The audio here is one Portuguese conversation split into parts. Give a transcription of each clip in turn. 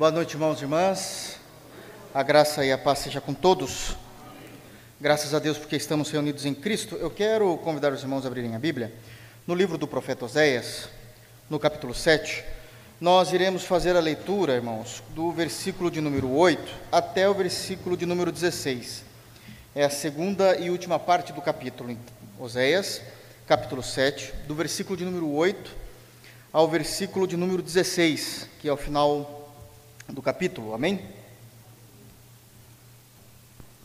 Boa noite, irmãos e irmãs. A graça e a paz seja com todos. Graças a Deus porque estamos reunidos em Cristo. Eu quero convidar os irmãos a abrirem a Bíblia. No livro do profeta Oséias, no capítulo 7, nós iremos fazer a leitura, irmãos, do versículo de número 8 até o versículo de número 16. É a segunda e última parte do capítulo. Oséias, capítulo 7, do versículo de número 8 ao versículo de número 16, que é o final do capítulo, amém?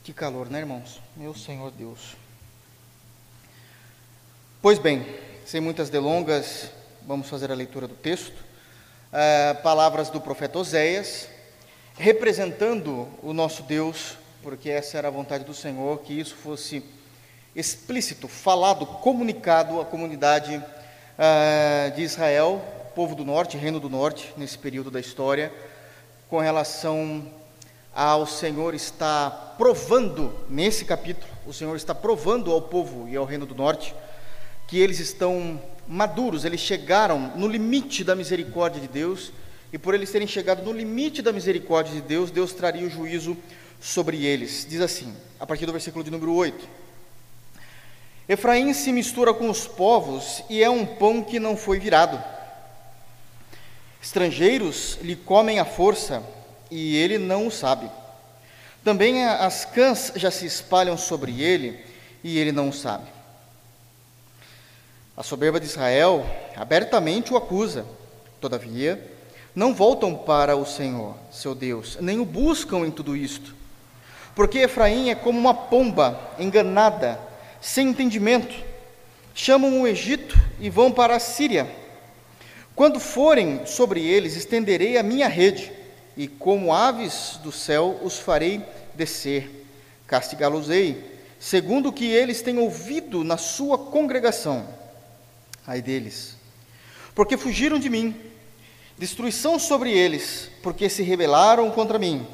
Que calor, né, irmãos? Meu Senhor Deus. Pois bem, sem muitas delongas, vamos fazer a leitura do texto. É, palavras do profeta Oséias, representando o nosso Deus, porque essa era a vontade do Senhor, que isso fosse explícito, falado, comunicado à comunidade uh, de Israel, povo do norte, reino do norte, nesse período da história, com relação ao Senhor está provando, nesse capítulo, o Senhor está provando ao povo e ao reino do norte que eles estão maduros, eles chegaram no limite da misericórdia de Deus, e por eles terem chegado no limite da misericórdia de Deus, Deus traria o juízo sobre eles. Diz assim, a partir do versículo de número 8: Efraim se mistura com os povos e é um pão que não foi virado. Estrangeiros lhe comem à força e ele não o sabe. Também as cãs já se espalham sobre ele e ele não o sabe. A soberba de Israel abertamente o acusa, todavia, não voltam para o Senhor, seu Deus, nem o buscam em tudo isto. Porque Efraim é como uma pomba enganada, sem entendimento. Chamam o Egito e vão para a Síria quando forem sobre eles, estenderei a minha rede, e como aves do céu os farei descer. Castigá-los-ei, segundo o que eles têm ouvido na sua congregação. Ai deles, porque fugiram de mim, destruição sobre eles, porque se rebelaram contra mim.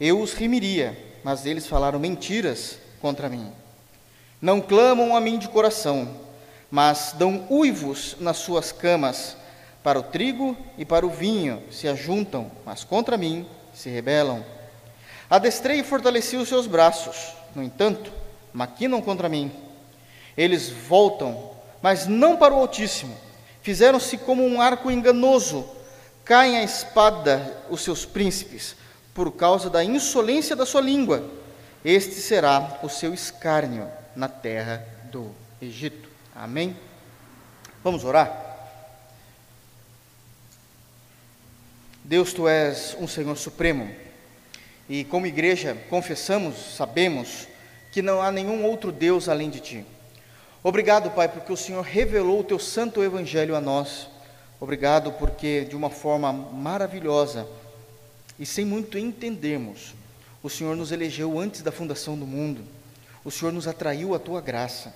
Eu os rimiria, mas eles falaram mentiras contra mim. Não clamam a mim de coração, mas dão uivos nas suas camas para o trigo e para o vinho se ajuntam, mas contra mim se rebelam. Adestrei e fortaleci os seus braços, no entanto, maquinam contra mim. Eles voltam, mas não para o Altíssimo. Fizeram-se como um arco enganoso. Caem a espada os seus príncipes, por causa da insolência da sua língua. Este será o seu escárnio na terra do Egito. Amém? Vamos orar? Deus, tu és um Senhor supremo. E como igreja, confessamos, sabemos que não há nenhum outro Deus além de ti. Obrigado, Pai, porque o Senhor revelou o teu santo evangelho a nós. Obrigado porque de uma forma maravilhosa e sem muito entendermos, o Senhor nos elegeu antes da fundação do mundo. O Senhor nos atraiu à tua graça.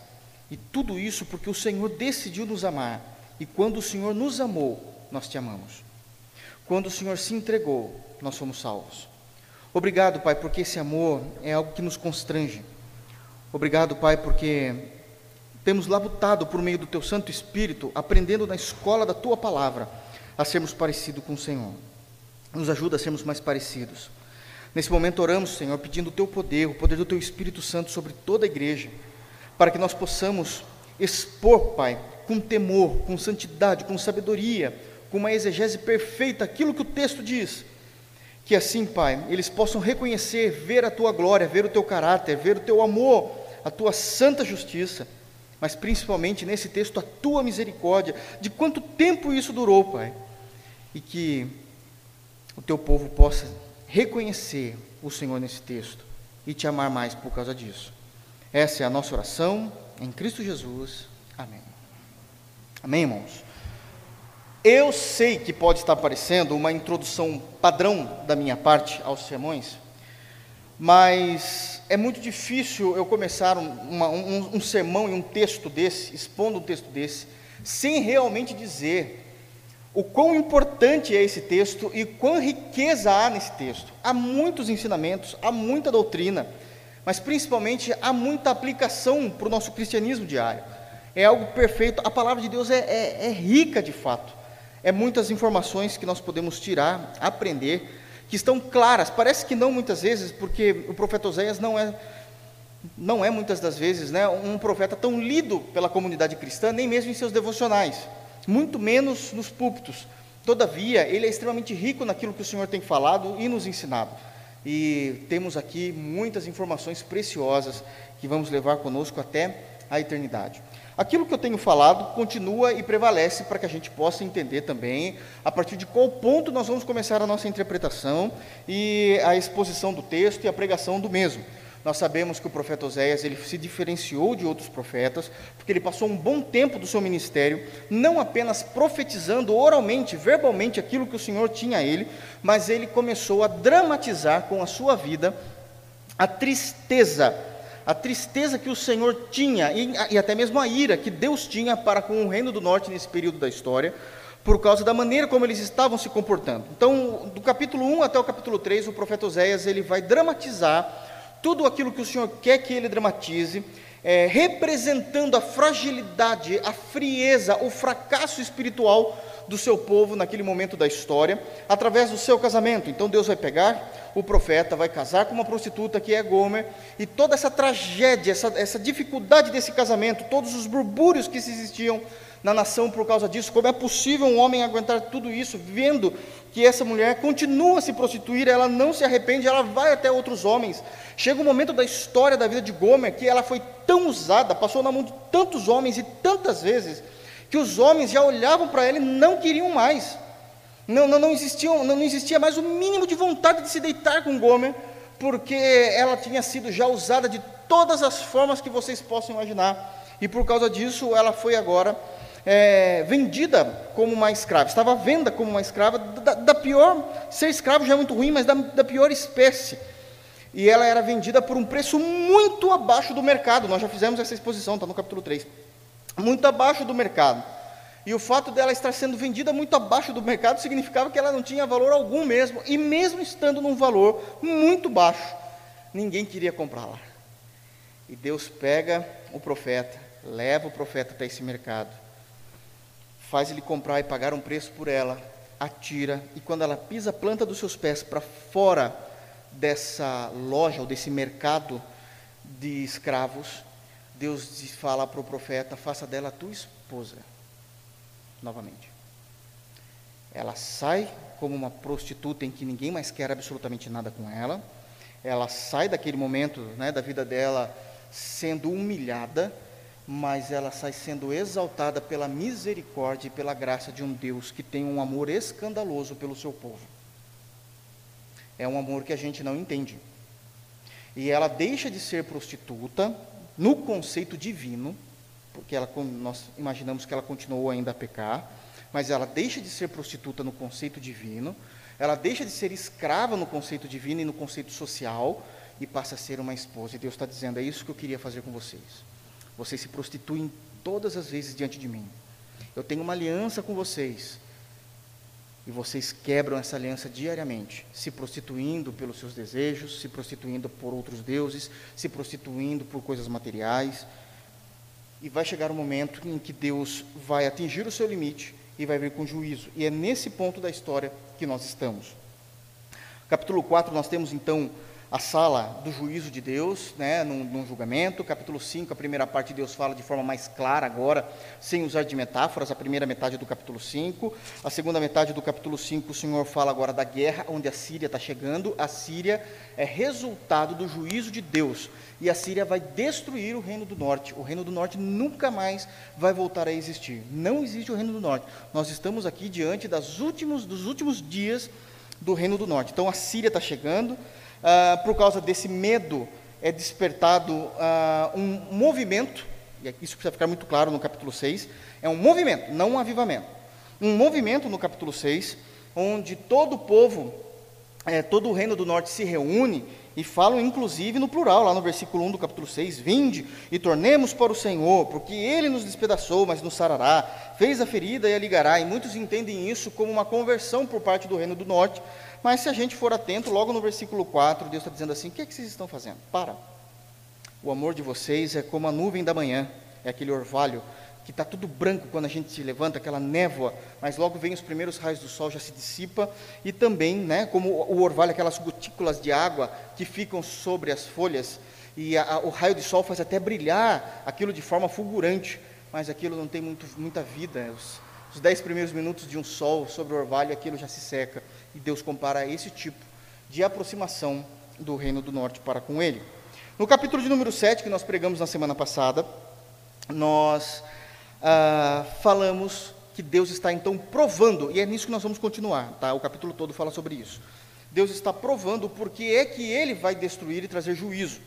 E tudo isso porque o Senhor decidiu nos amar. E quando o Senhor nos amou, nós te amamos. Quando o Senhor se entregou, nós fomos salvos. Obrigado, Pai, porque esse amor é algo que nos constrange. Obrigado, Pai, porque temos labutado por meio do Teu Santo Espírito, aprendendo na escola da Tua palavra, a sermos parecidos com o Senhor. Nos ajuda a sermos mais parecidos. Nesse momento oramos, Senhor, pedindo o Teu poder, o poder do Teu Espírito Santo sobre toda a igreja, para que nós possamos expor, Pai, com temor, com santidade, com sabedoria, com uma exegese perfeita aquilo que o texto diz. Que assim, Pai, eles possam reconhecer, ver a tua glória, ver o teu caráter, ver o teu amor, a tua santa justiça, mas principalmente nesse texto a tua misericórdia, de quanto tempo isso durou, Pai. E que o teu povo possa reconhecer o Senhor nesse texto e te amar mais por causa disso. Essa é a nossa oração em Cristo Jesus. Amém. Amém, irmãos? Eu sei que pode estar parecendo uma introdução padrão da minha parte aos sermões, mas é muito difícil eu começar uma, um, um sermão e um texto desse, expondo um texto desse, sem realmente dizer o quão importante é esse texto e quão riqueza há nesse texto. Há muitos ensinamentos, há muita doutrina, mas principalmente há muita aplicação para o nosso cristianismo diário. É algo perfeito, a palavra de Deus é, é, é rica de fato. É muitas informações que nós podemos tirar, aprender, que estão claras. Parece que não muitas vezes, porque o profeta Oséias não é não é muitas das vezes, né, um profeta tão lido pela comunidade cristã, nem mesmo em seus devocionais, muito menos nos púlpitos. Todavia, ele é extremamente rico naquilo que o Senhor tem falado e nos ensinado. E temos aqui muitas informações preciosas que vamos levar conosco até a eternidade. Aquilo que eu tenho falado continua e prevalece para que a gente possa entender também a partir de qual ponto nós vamos começar a nossa interpretação e a exposição do texto e a pregação do mesmo. Nós sabemos que o profeta Oséias ele se diferenciou de outros profetas, porque ele passou um bom tempo do seu ministério, não apenas profetizando oralmente, verbalmente aquilo que o Senhor tinha a ele, mas ele começou a dramatizar com a sua vida a tristeza, a tristeza que o Senhor tinha, e, e até mesmo a ira que Deus tinha para com o reino do norte nesse período da história, por causa da maneira como eles estavam se comportando. Então, do capítulo 1 até o capítulo 3, o profeta Oséias ele vai dramatizar tudo aquilo que o Senhor quer que ele dramatize, é, representando a fragilidade, a frieza, o fracasso espiritual do seu povo naquele momento da história, através do seu casamento. Então Deus vai pegar o profeta, vai casar com uma prostituta que é Gomer, e toda essa tragédia, essa, essa dificuldade desse casamento, todos os burbúrios que existiam na nação por causa disso. Como é possível um homem aguentar tudo isso, vendo que essa mulher continua a se prostituir, ela não se arrepende, ela vai até outros homens. Chega um momento da história da vida de Gomer que ela foi tão usada, passou na mão de tantos homens e tantas vezes, que os homens já olhavam para ela e não queriam mais. Não, não, não, existiam, não, não existia mais o mínimo de vontade de se deitar com Gomer, porque ela tinha sido já usada de todas as formas que vocês possam imaginar. E por causa disso, ela foi agora é, vendida como uma escrava, estava à venda como uma escrava, da, da, pior, ser escravo já é muito ruim, mas da, da pior espécie. E ela era vendida por um preço muito abaixo do mercado, nós já fizemos essa exposição, está no capítulo 3. Muito abaixo do mercado. E o fato dela estar sendo vendida muito abaixo do mercado significava que ela não tinha valor algum mesmo, e mesmo estando num valor muito baixo, ninguém queria comprá-la. E Deus pega o profeta, leva o profeta até esse mercado, faz ele comprar e pagar um preço por ela, atira, e quando ela pisa a planta dos seus pés para fora dessa loja ou desse mercado de escravos, Deus fala para o profeta: faça dela a tua esposa. Novamente. Ela sai como uma prostituta em que ninguém mais quer absolutamente nada com ela. Ela sai daquele momento né, da vida dela sendo humilhada, mas ela sai sendo exaltada pela misericórdia e pela graça de um Deus que tem um amor escandaloso pelo seu povo. É um amor que a gente não entende. E ela deixa de ser prostituta no conceito divino, porque ela, nós imaginamos que ela continuou ainda a pecar, mas ela deixa de ser prostituta no conceito divino, ela deixa de ser escrava no conceito divino e no conceito social, e passa a ser uma esposa. E Deus está dizendo: é isso que eu queria fazer com vocês. Vocês se prostituem todas as vezes diante de mim. Eu tenho uma aliança com vocês. E vocês quebram essa aliança diariamente, se prostituindo pelos seus desejos, se prostituindo por outros deuses, se prostituindo por coisas materiais. E vai chegar um momento em que Deus vai atingir o seu limite e vai vir com juízo. E é nesse ponto da história que nós estamos. Capítulo 4, nós temos então a sala do juízo de Deus, né, num, num, julgamento. Capítulo 5, a primeira parte, Deus fala de forma mais clara agora, sem usar de metáforas, a primeira metade do capítulo 5. A segunda metade do capítulo 5, o Senhor fala agora da guerra, onde a Síria está chegando. A Síria é resultado do juízo de Deus. E a Síria vai destruir o reino do norte. O reino do norte nunca mais vai voltar a existir. Não existe o reino do norte. Nós estamos aqui diante das últimos, dos últimos dias do reino do norte. Então a Síria está chegando ah, por causa desse medo, é despertado ah, um movimento, e isso precisa ficar muito claro no capítulo 6, é um movimento, não um avivamento. Um movimento no capítulo 6, onde todo o povo, é, todo o reino do norte se reúne e falam inclusive no plural, lá no versículo 1 do capítulo 6, vinde e tornemos para o Senhor, porque ele nos despedaçou, mas nos sarará, fez a ferida e a ligará, e muitos entendem isso como uma conversão por parte do reino do norte, mas se a gente for atento, logo no versículo 4, Deus está dizendo assim: o que é que vocês estão fazendo? Para. O amor de vocês é como a nuvem da manhã, é aquele orvalho que está tudo branco quando a gente se levanta, aquela névoa, mas logo vem os primeiros raios do sol, já se dissipa, e também, né, como o orvalho, aquelas gotículas de água que ficam sobre as folhas, e a, a, o raio de sol faz até brilhar aquilo de forma fulgurante, mas aquilo não tem muito, muita vida. Os, os dez primeiros minutos de um sol sobre o orvalho, aquilo já se seca, e Deus compara esse tipo de aproximação do reino do norte para com ele. No capítulo de número 7, que nós pregamos na semana passada, nós ah, falamos que Deus está então provando, e é nisso que nós vamos continuar, tá? O capítulo todo fala sobre isso. Deus está provando porque é que ele vai destruir e trazer juízo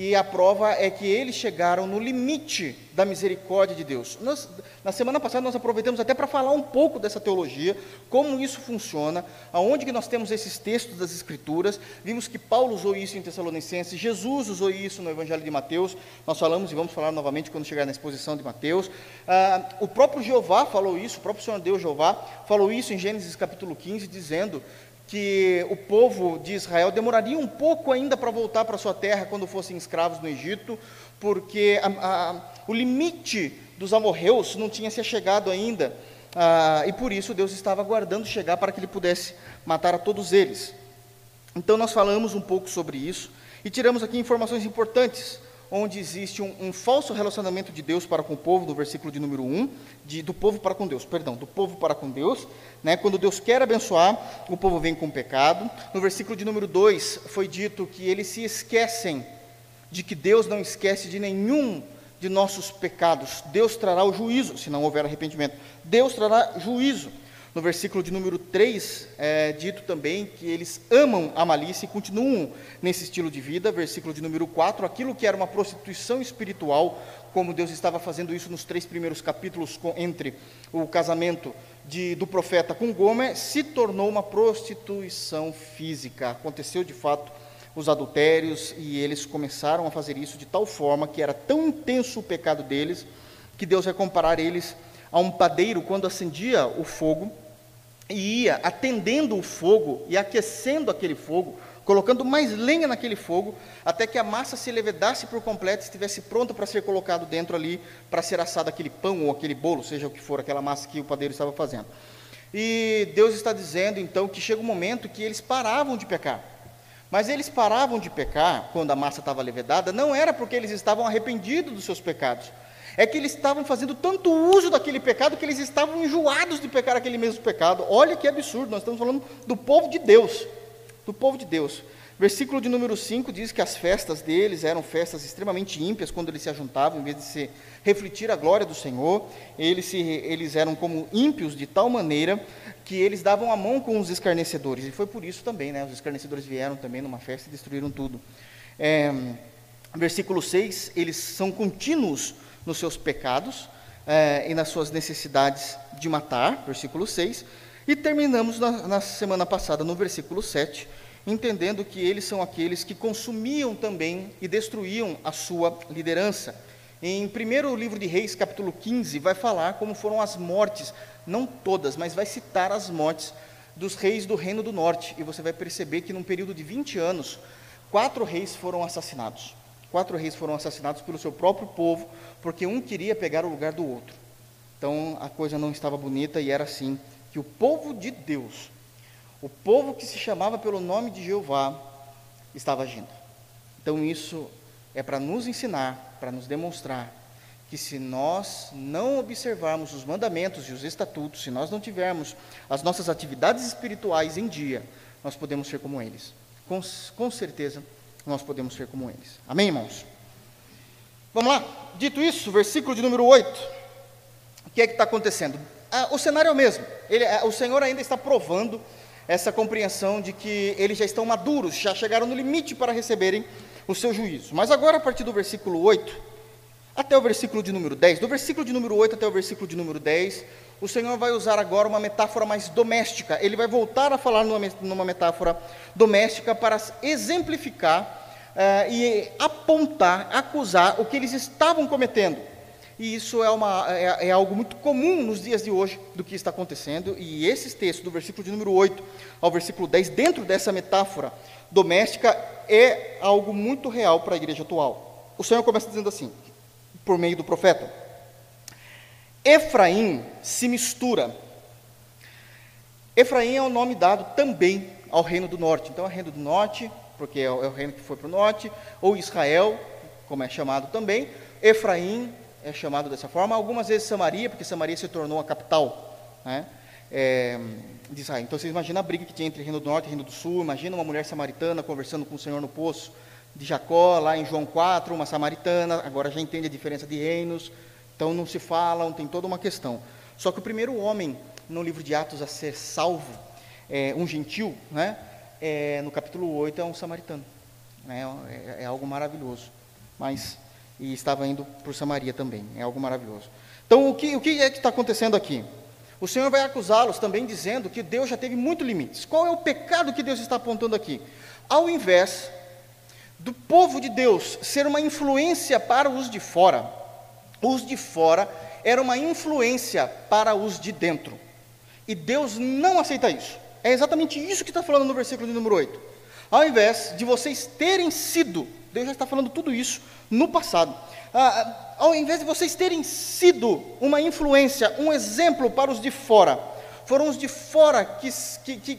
e a prova é que eles chegaram no limite da misericórdia de Deus. Nós, na semana passada nós aproveitamos até para falar um pouco dessa teologia, como isso funciona, aonde que nós temos esses textos das Escrituras. Vimos que Paulo usou isso em Tessalonicenses, Jesus usou isso no Evangelho de Mateus. Nós falamos e vamos falar novamente quando chegar na exposição de Mateus. Ah, o próprio Jeová falou isso, o próprio Senhor Deus Jeová falou isso em Gênesis capítulo 15, dizendo que o povo de Israel demoraria um pouco ainda para voltar para sua terra quando fossem escravos no Egito, porque a, a, o limite dos amorreus não tinha se chegado ainda, ah, e por isso Deus estava aguardando chegar para que ele pudesse matar a todos eles. Então nós falamos um pouco sobre isso e tiramos aqui informações importantes onde existe um, um, falso relacionamento de Deus para com o povo, do versículo de número 1, de, do povo para com Deus, perdão, do povo para com Deus, né, quando Deus quer abençoar, o povo vem com pecado. No versículo de número 2, foi dito que eles se esquecem de que Deus não esquece de nenhum de nossos pecados. Deus trará o juízo, se não houver arrependimento. Deus trará juízo. No versículo de número 3, é dito também que eles amam a malícia e continuam nesse estilo de vida. Versículo de número 4, aquilo que era uma prostituição espiritual, como Deus estava fazendo isso nos três primeiros capítulos com, entre o casamento de, do profeta com Gomer, se tornou uma prostituição física. Aconteceu de fato os adultérios e eles começaram a fazer isso de tal forma que era tão intenso o pecado deles que Deus vai comparar eles a um padeiro quando acendia o fogo e ia atendendo o fogo e aquecendo aquele fogo, colocando mais lenha naquele fogo, até que a massa se levedasse por completo e estivesse pronta para ser colocado dentro ali, para ser assado aquele pão ou aquele bolo, seja o que for, aquela massa que o padeiro estava fazendo. E Deus está dizendo então que chega um momento que eles paravam de pecar. Mas eles paravam de pecar quando a massa estava levedada, não era porque eles estavam arrependidos dos seus pecados, é que eles estavam fazendo tanto uso daquele pecado que eles estavam enjoados de pecar aquele mesmo pecado. Olha que absurdo, nós estamos falando do povo de Deus, do povo de Deus. Versículo de número 5 diz que as festas deles eram festas extremamente ímpias quando eles se ajuntavam, em vez de se refletir a glória do Senhor, eles, se, eles eram como ímpios de tal maneira que eles davam a mão com os escarnecedores, e foi por isso também, né, os escarnecedores vieram também numa festa e destruíram tudo. É, versículo 6, eles são contínuos nos seus pecados é, e nas suas necessidades de matar, versículo 6, e terminamos na, na semana passada no versículo 7, entendendo que eles são aqueles que consumiam também e destruíam a sua liderança. Em 1 livro de Reis, capítulo 15, vai falar como foram as mortes, não todas, mas vai citar as mortes dos reis do Reino do Norte. E você vai perceber que num período de 20 anos, quatro reis foram assassinados. Quatro reis foram assassinados pelo seu próprio povo, porque um queria pegar o lugar do outro. Então a coisa não estava bonita e era assim que o povo de Deus, o povo que se chamava pelo nome de Jeová, estava agindo. Então isso é para nos ensinar, para nos demonstrar que se nós não observarmos os mandamentos e os estatutos, se nós não tivermos as nossas atividades espirituais em dia, nós podemos ser como eles. Com, com certeza nós podemos ser como eles. Amém, irmãos? Vamos lá? Dito isso, versículo de número 8. O que é que está acontecendo? Ah, o cenário é o mesmo. Ele, ah, o Senhor ainda está provando essa compreensão de que eles já estão maduros, já chegaram no limite para receberem o seu juízo. Mas agora, a partir do versículo 8 até o versículo de número 10, do versículo de número 8 até o versículo de número 10, o Senhor vai usar agora uma metáfora mais doméstica. Ele vai voltar a falar numa, metáfora doméstica para exemplificar uh, e apontar, acusar o que eles estavam cometendo. E isso é, uma, é, é, algo muito comum nos dias de hoje do que está acontecendo. E esses textos, do versículo de número 8 ao versículo 10, dentro dessa metáfora doméstica, é algo muito real para a igreja atual. O Senhor começa dizendo assim, por meio do profeta: Efraim se mistura. Efraim é o nome dado também ao reino do norte. Então, é o reino do norte, porque é o é reino que foi para o norte, ou Israel, como é chamado também. Efraim é chamado dessa forma. Algumas vezes Samaria, porque Samaria se tornou a capital né, é, de Israel. Então, vocês imaginam a briga que tinha entre reino do norte e reino do sul. Imagina uma mulher samaritana conversando com o Senhor no poço de Jacó, lá em João 4, uma samaritana. Agora já entende a diferença de reinos. Então, não se falam, tem toda uma questão. Só que o primeiro homem no livro de Atos a ser salvo, é, um gentil, né? É, no capítulo 8 é um samaritano. Né? É, é, algo maravilhoso. Mas, e estava indo por Samaria também, é algo maravilhoso. Então, o que, o que é que está acontecendo aqui? O Senhor vai acusá-los também dizendo que Deus já teve muitos limites. Qual é o pecado que Deus está apontando aqui? Ao invés do povo de Deus ser uma influência para os de fora, os de fora era uma influência para os de dentro. E Deus não aceita isso. É exatamente isso que está falando no versículo de número 8. Ao invés de vocês terem sido, Deus já está falando tudo isso no passado. Ah, ah, ao invés de vocês terem sido uma influência, um exemplo para os de fora, foram os de fora que, que, que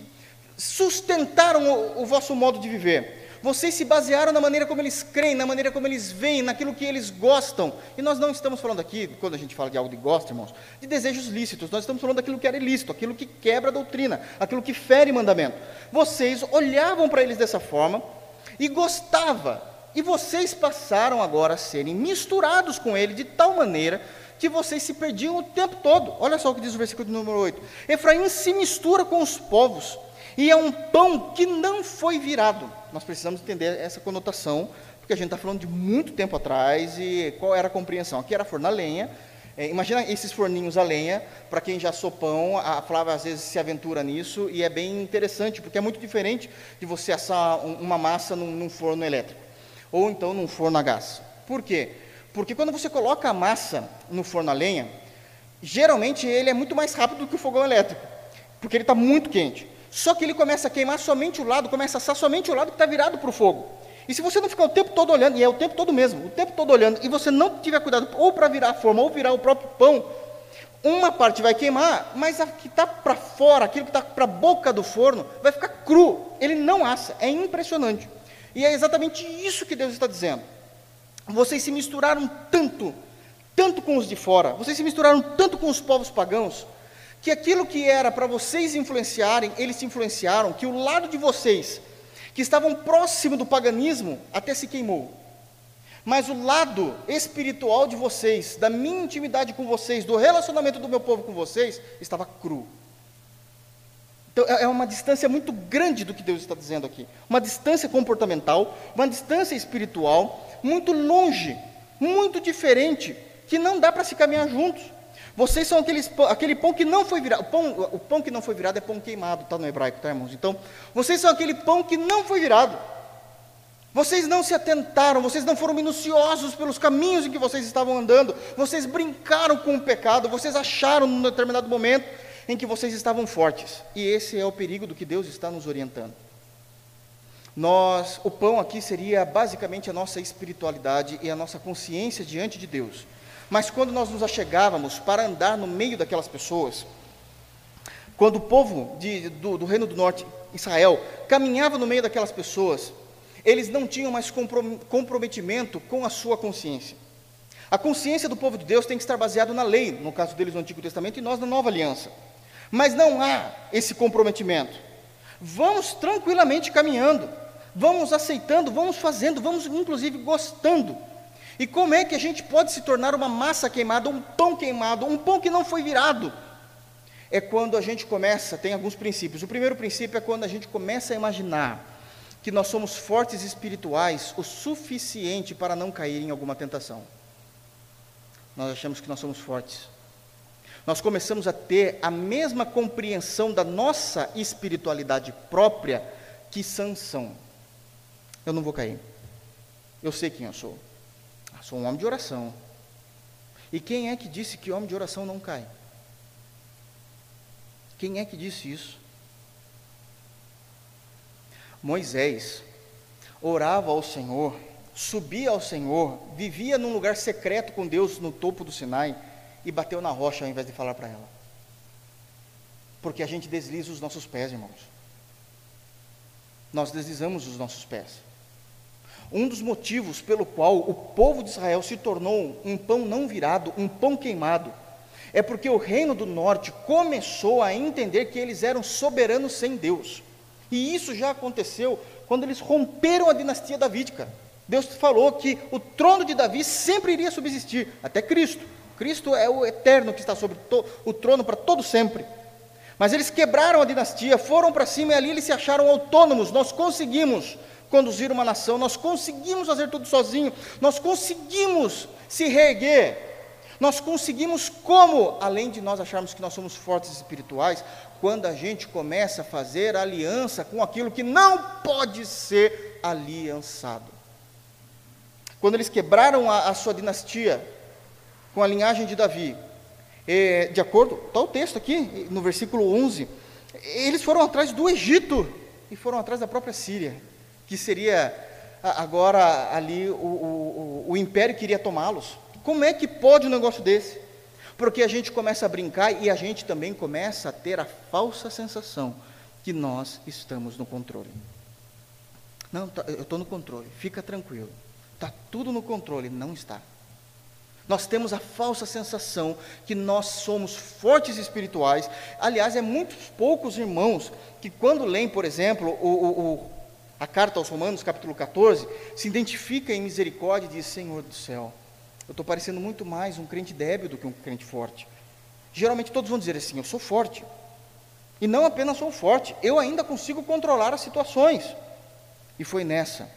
sustentaram o, o vosso modo de viver. Vocês se basearam na maneira como eles creem, na maneira como eles veem, naquilo que eles gostam. E nós não estamos falando aqui, quando a gente fala de algo de gosto, irmãos, de desejos lícitos. Nós estamos falando daquilo que era ilícito, aquilo que quebra a doutrina, aquilo que fere mandamento. Vocês olhavam para eles dessa forma e gostavam. E vocês passaram agora a serem misturados com ele de tal maneira que vocês se perdiam o tempo todo. Olha só o que diz o versículo número 8. Efraim se mistura com os povos e é um pão que não foi virado. Nós precisamos entender essa conotação, porque a gente está falando de muito tempo atrás e qual era a compreensão? Aqui era forno a lenha. É, imagina esses forninhos a lenha, para quem já assou pão, a Flávia às vezes se aventura nisso e é bem interessante, porque é muito diferente de você assar um, uma massa num, num forno elétrico, ou então num forno a gás. Por quê? Porque quando você coloca a massa no forno a lenha, geralmente ele é muito mais rápido do que o fogão elétrico, porque ele está muito quente. Só que ele começa a queimar somente o lado, começa a assar somente o lado que está virado para o fogo. E se você não ficar o tempo todo olhando, e é o tempo todo mesmo, o tempo todo olhando, e você não tiver cuidado ou para virar a forma ou virar o próprio pão, uma parte vai queimar, mas a que está para fora, aquilo que está para a boca do forno, vai ficar cru. Ele não assa. É impressionante. E é exatamente isso que Deus está dizendo. Vocês se misturaram tanto, tanto com os de fora, vocês se misturaram tanto com os povos pagãos, que aquilo que era para vocês influenciarem, eles se influenciaram, que o lado de vocês, que estavam próximo do paganismo, até se queimou. Mas o lado espiritual de vocês, da minha intimidade com vocês, do relacionamento do meu povo com vocês, estava cru. Então é, é uma distância muito grande do que Deus está dizendo aqui. Uma distância comportamental, uma distância espiritual, muito longe, muito diferente, que não dá para se caminhar juntos. Vocês são aqueles, aquele pão que não foi virado. O pão, o pão que não foi virado é pão queimado, está no hebraico, tá, irmãos? Então, vocês são aquele pão que não foi virado. Vocês não se atentaram, vocês não foram minuciosos pelos caminhos em que vocês estavam andando, vocês brincaram com o pecado, vocês acharam num determinado momento em que vocês estavam fortes. E esse é o perigo do que Deus está nos orientando. Nós, o pão aqui seria basicamente a nossa espiritualidade e a nossa consciência diante de Deus. Mas quando nós nos achegávamos para andar no meio daquelas pessoas, quando o povo de, do, do, Reino do Norte, Israel, caminhava no meio daquelas pessoas, eles não tinham mais comprometimento com a sua consciência. A consciência do povo de Deus tem que estar baseada na lei, no caso deles no Antigo Testamento e nós na Nova Aliança. Mas não há esse comprometimento. Vamos tranquilamente caminhando, vamos aceitando, vamos fazendo, vamos inclusive gostando e como é que a gente pode se tornar uma massa queimada, um pão queimado, um pão que não foi virado? É quando a gente começa, tem alguns princípios. O primeiro princípio é quando a gente começa a imaginar que nós somos fortes espirituais o suficiente para não cair em alguma tentação. Nós achamos que nós somos fortes. Nós começamos a ter a mesma compreensão da nossa espiritualidade própria que Sansão. Eu não vou cair. Eu sei quem eu sou. Sou um homem de oração. E quem é que disse que homem de oração não cai? Quem é que disse isso? Moisés orava ao Senhor, subia ao Senhor, vivia num lugar secreto com Deus no topo do Sinai, e bateu na rocha ao invés de falar para ela. Porque a gente desliza os nossos pés, irmãos. Nós deslizamos os nossos pés. Um dos motivos pelo qual o povo de Israel se tornou um pão não virado, um pão queimado, é porque o reino do norte começou a entender que eles eram soberanos sem Deus. E isso já aconteceu quando eles romperam a dinastia davídica. Deus falou que o trono de Davi sempre iria subsistir, até Cristo. Cristo é o eterno que está sobre o trono para todo sempre. Mas eles quebraram a dinastia, foram para cima e ali eles se acharam autônomos. Nós conseguimos conduzir uma nação, nós conseguimos fazer tudo sozinho, nós conseguimos se reerguer, nós conseguimos como, além de nós acharmos que nós somos fortes espirituais, quando a gente começa a fazer aliança com aquilo que não pode ser aliançado. Quando eles quebraram a, a sua dinastia com a linhagem de Davi, é, de acordo, está o texto aqui, no versículo 11, eles foram atrás do Egito e foram atrás da própria Síria que seria agora ali o, o, o império queria tomá-los. Como é que pode um negócio desse? Porque a gente começa a brincar e a gente também começa a ter a falsa sensação que nós estamos no controle. Não, tá, eu estou no controle, fica tranquilo. Está tudo no controle. Não está. Nós temos a falsa sensação que nós somos fortes espirituais. Aliás, é muitos poucos irmãos que, quando leem, por exemplo, o, o, a carta aos Romanos, capítulo 14, se identifica em misericórdia e diz: Senhor do céu, eu estou parecendo muito mais um crente débil do que um crente forte. Geralmente todos vão dizer assim: Eu sou forte. E não apenas sou forte, eu ainda consigo controlar as situações. E foi nessa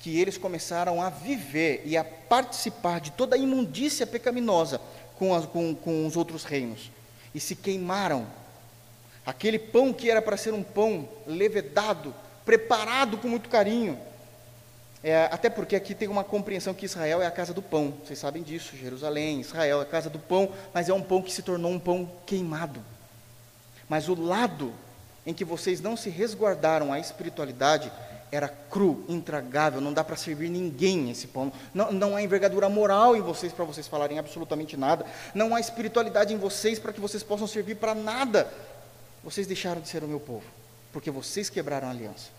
que eles começaram a viver e a participar de toda a imundícia pecaminosa com, as, com, com os outros reinos. E se queimaram. Aquele pão que era para ser um pão levedado, preparado com muito carinho. É, até porque aqui tem uma compreensão que Israel é a casa do pão, vocês sabem disso, Jerusalém, Israel é a casa do pão, mas é um pão que se tornou um pão queimado. Mas o lado em que vocês não se resguardaram a espiritualidade era cru, intragável, não dá para servir ninguém esse pão. Não, não há envergadura moral em vocês para vocês falarem absolutamente nada. Não há espiritualidade em vocês para que vocês possam servir para nada. Vocês deixaram de ser o meu povo, porque vocês quebraram a aliança.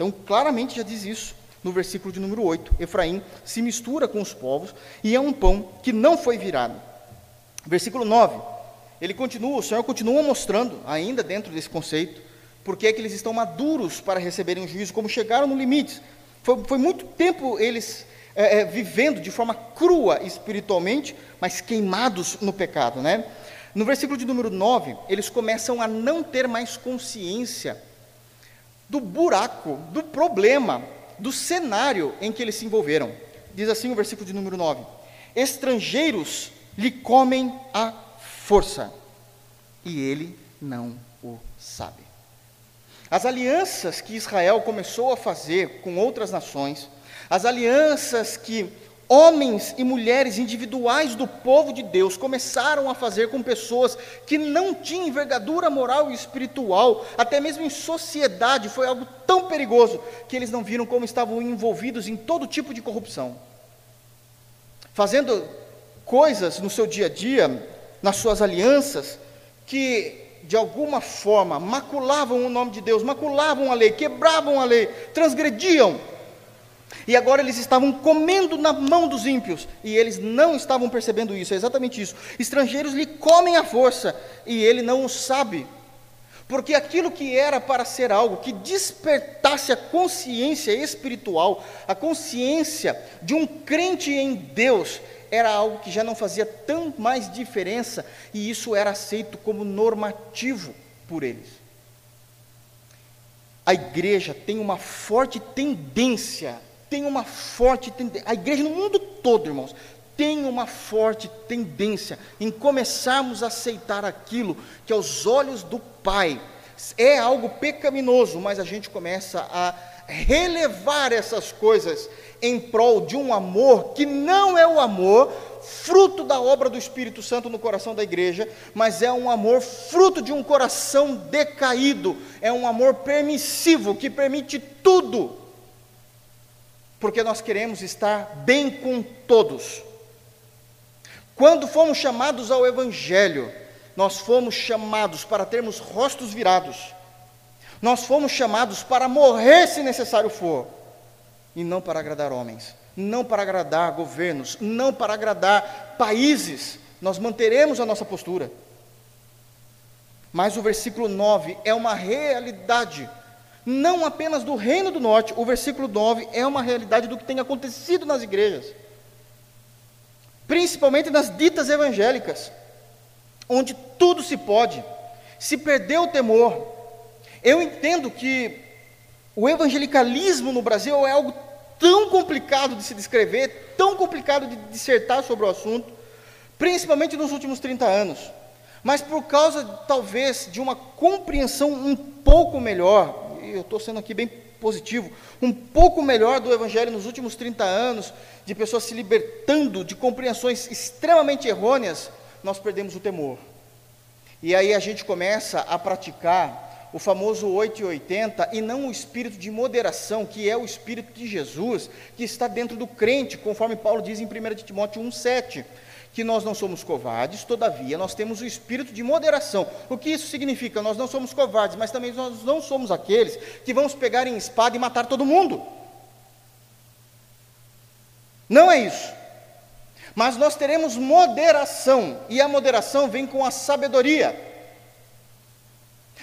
Então, claramente já diz isso no versículo de número 8. Efraim se mistura com os povos e é um pão que não foi virado. Versículo 9. Ele continua, o Senhor continua mostrando, ainda dentro desse conceito, porque é que eles estão maduros para receberem o juízo, como chegaram no limite. Foi, foi muito tempo eles é, é, vivendo de forma crua espiritualmente, mas queimados no pecado, né? No versículo de número 9, eles começam a não ter mais consciência do buraco, do problema, do cenário em que eles se envolveram. Diz assim o versículo de número 9: Estrangeiros lhe comem a força, e ele não o sabe. As alianças que Israel começou a fazer com outras nações, as alianças que homens e mulheres individuais do povo de Deus começaram a fazer com pessoas que não tinham envergadura moral e espiritual, até mesmo em sociedade, foi algo tão perigoso que eles não viram como estavam envolvidos em todo tipo de corrupção. Fazendo coisas no seu dia a dia, nas suas alianças, que de alguma forma maculavam o nome de Deus, maculavam a lei, quebravam a lei, transgrediam e agora eles estavam comendo na mão dos ímpios, e eles não estavam percebendo isso, é exatamente isso. Estrangeiros lhe comem à força, e ele não o sabe. Porque aquilo que era para ser algo que despertasse a consciência espiritual, a consciência de um crente em Deus, era algo que já não fazia tão mais diferença, e isso era aceito como normativo por eles. A igreja tem uma forte tendência tem uma forte tendência, a igreja no mundo todo, irmãos, tem uma forte tendência em começarmos a aceitar aquilo que aos olhos do Pai é algo pecaminoso, mas a gente começa a relevar essas coisas em prol de um amor que não é o amor fruto da obra do Espírito Santo no coração da igreja, mas é um amor fruto de um coração decaído, é um amor permissivo que permite tudo porque nós queremos estar bem com todos. Quando fomos chamados ao Evangelho, nós fomos chamados para termos rostos virados, nós fomos chamados para morrer se necessário for, e não para agradar homens, não para agradar governos, não para agradar países, nós manteremos a nossa postura. Mas o versículo 9 é uma realidade, não apenas do Reino do Norte, o versículo 9 é uma realidade do que tem acontecido nas igrejas, principalmente nas ditas evangélicas, onde tudo se pode, se perdeu o temor. Eu entendo que o evangelicalismo no Brasil é algo tão complicado de se descrever, tão complicado de dissertar sobre o assunto, principalmente nos últimos 30 anos. Mas por causa, talvez, de uma compreensão um pouco melhor, e eu estou sendo aqui bem positivo, um pouco melhor do Evangelho nos últimos 30 anos, de pessoas se libertando de compreensões extremamente errôneas, nós perdemos o temor. E aí a gente começa a praticar o famoso 880 e não o espírito de moderação, que é o espírito de Jesus, que está dentro do crente, conforme Paulo diz em 1 Timóteo 1,7 que nós não somos covardes, todavia nós temos o espírito de moderação. O que isso significa? Nós não somos covardes, mas também nós não somos aqueles que vamos pegar em espada e matar todo mundo. Não é isso. Mas nós teremos moderação, e a moderação vem com a sabedoria.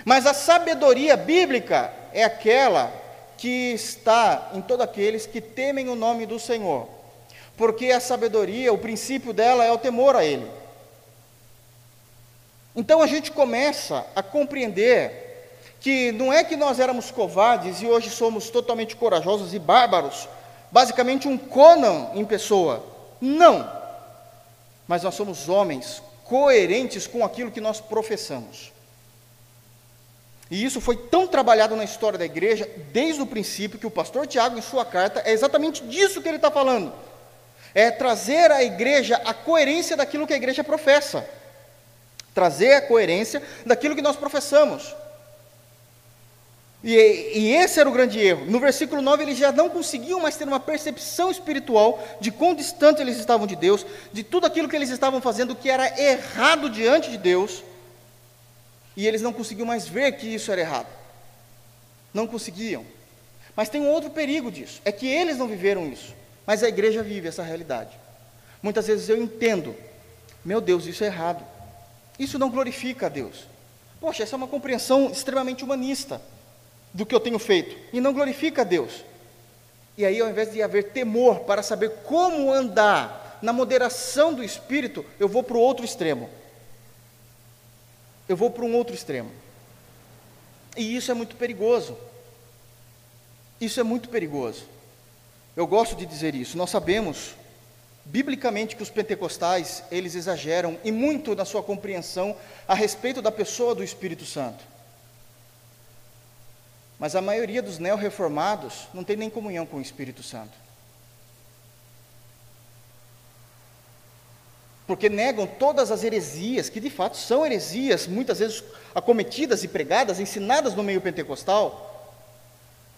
Mas a sabedoria bíblica é aquela que está em todos aqueles que temem o nome do Senhor porque a sabedoria, o princípio dela é o temor a Ele. Então a gente começa a compreender que não é que nós éramos covardes e hoje somos totalmente corajosos e bárbaros, basicamente um Conan em pessoa. Não. Mas nós somos homens coerentes com aquilo que nós professamos. E isso foi tão trabalhado na história da igreja, desde o princípio, que o pastor Tiago, em sua carta, é exatamente disso que ele está falando é trazer à igreja a coerência daquilo que a igreja professa. Trazer a coerência daquilo que nós professamos. E, e, esse era o grande erro. No versículo 9, eles já não conseguiam mais ter uma percepção espiritual de quão distante eles estavam de Deus, de tudo aquilo que eles estavam fazendo que era errado diante de Deus, e eles não conseguiam mais ver que isso era errado. Não conseguiam. Mas tem um outro perigo disso: é que eles não viveram isso. Mas a igreja vive essa realidade. Muitas vezes eu entendo, meu Deus, isso é errado. Isso não glorifica a Deus. Poxa, essa é uma compreensão extremamente humanista do que eu tenho feito e não glorifica a Deus. E aí, ao invés de haver temor para saber como andar na moderação do espírito, eu vou para o outro extremo. Eu vou para um outro extremo. E isso é muito perigoso. Isso é muito perigoso. Eu gosto de dizer isso. Nós sabemos biblicamente que os pentecostais, eles exageram e muito na sua compreensão a respeito da pessoa do Espírito Santo. Mas a maioria dos neo-reformados não tem nem comunhão com o Espírito Santo. Porque negam todas as heresias, que de fato são heresias, muitas vezes acometidas e pregadas, ensinadas no meio pentecostal,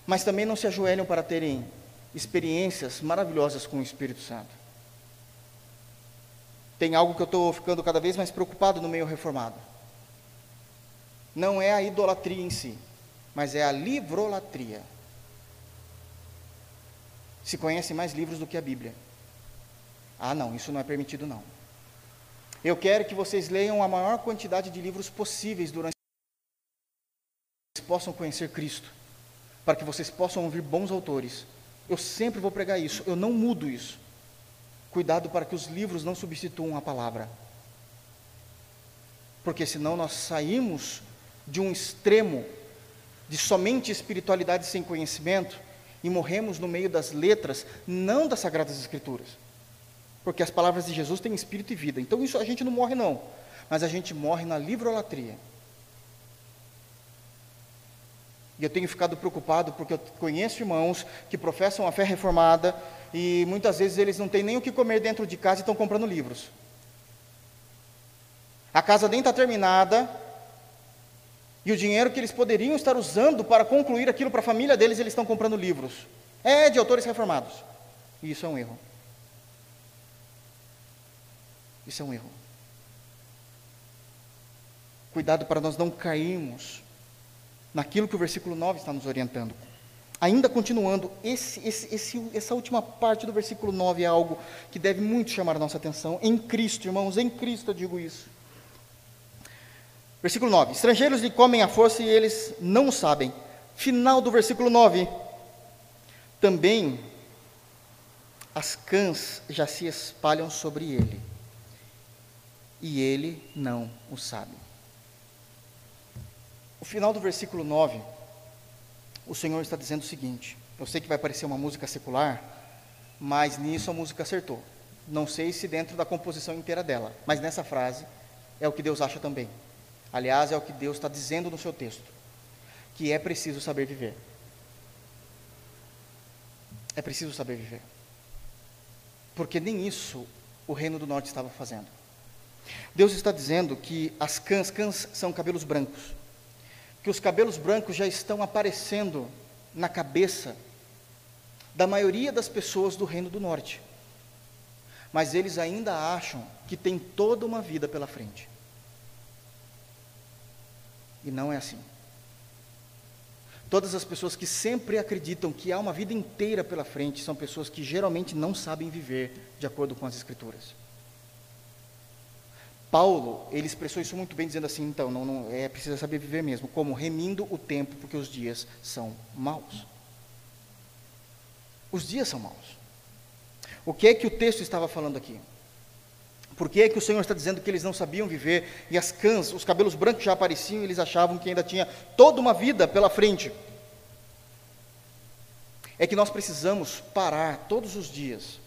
mas também não se ajoelham para terem experiências maravilhosas com o Espírito Santo. Tem algo que eu estou ficando cada vez mais preocupado no meio reformado. Não é a idolatria em si, mas é a livrolatria. Se conhecem mais livros do que a Bíblia. Ah, não, isso não é permitido, não. Eu quero que vocês leiam a maior quantidade de livros possíveis durante possam conhecer Cristo, para que vocês possam ouvir bons autores eu sempre vou pregar isso, eu não mudo isso. Cuidado para que os livros não substituam a palavra. Porque senão nós saímos de um extremo de somente espiritualidade sem conhecimento e morremos no meio das letras, não das sagradas escrituras. Porque as palavras de Jesus têm espírito e vida. Então isso a gente não morre não, mas a gente morre na livrolatria. E eu tenho ficado preocupado porque eu conheço irmãos que professam a fé reformada e muitas vezes eles não têm nem o que comer dentro de casa e estão comprando livros. A casa nem está terminada e o dinheiro que eles poderiam estar usando para concluir aquilo para a família deles, eles estão comprando livros. É de autores reformados. E isso é um erro. Isso é um erro. Cuidado para nós não cairmos naquilo que o versículo 9 está nos orientando. Ainda continuando, esse, esse, esse, essa última parte do versículo 9 é algo que deve muito chamar a nossa atenção. Em Cristo, irmãos, em Cristo eu digo isso. Versículo 9: Estrangeiros lhe comem a força e eles não sabem. Final do versículo 9. Também as cãs já se espalham sobre ele, e ele não o sabe. O final do versículo 9 o Senhor está dizendo o seguinte: eu sei que vai parecer uma música secular, mas nisso a música acertou. Não sei se dentro da composição inteira dela, mas nessa frase é o que Deus acha também. Aliás, é o que Deus está dizendo no seu texto: que é preciso saber viver. É preciso saber viver. Porque nem isso o reino do norte estava fazendo. Deus está dizendo que as cãs, cãs são cabelos brancos que os cabelos brancos já estão aparecendo na cabeça da maioria das pessoas do Reino do Norte. Mas eles ainda acham que tem toda uma vida pela frente. E não é assim. Todas as pessoas que sempre acreditam que há uma vida inteira pela frente são pessoas que geralmente não sabem viver de acordo com as Escrituras. Paulo, ele expressou isso muito bem, dizendo assim: então, não, não, é preciso saber viver mesmo, como remindo o tempo, porque os dias são maus. Os dias são maus. O que é que o texto estava falando aqui? Por que é que o Senhor está dizendo que eles não sabiam viver e as cãs, os cabelos brancos já apareciam e eles achavam que ainda tinha toda uma vida pela frente? É que nós precisamos parar todos os dias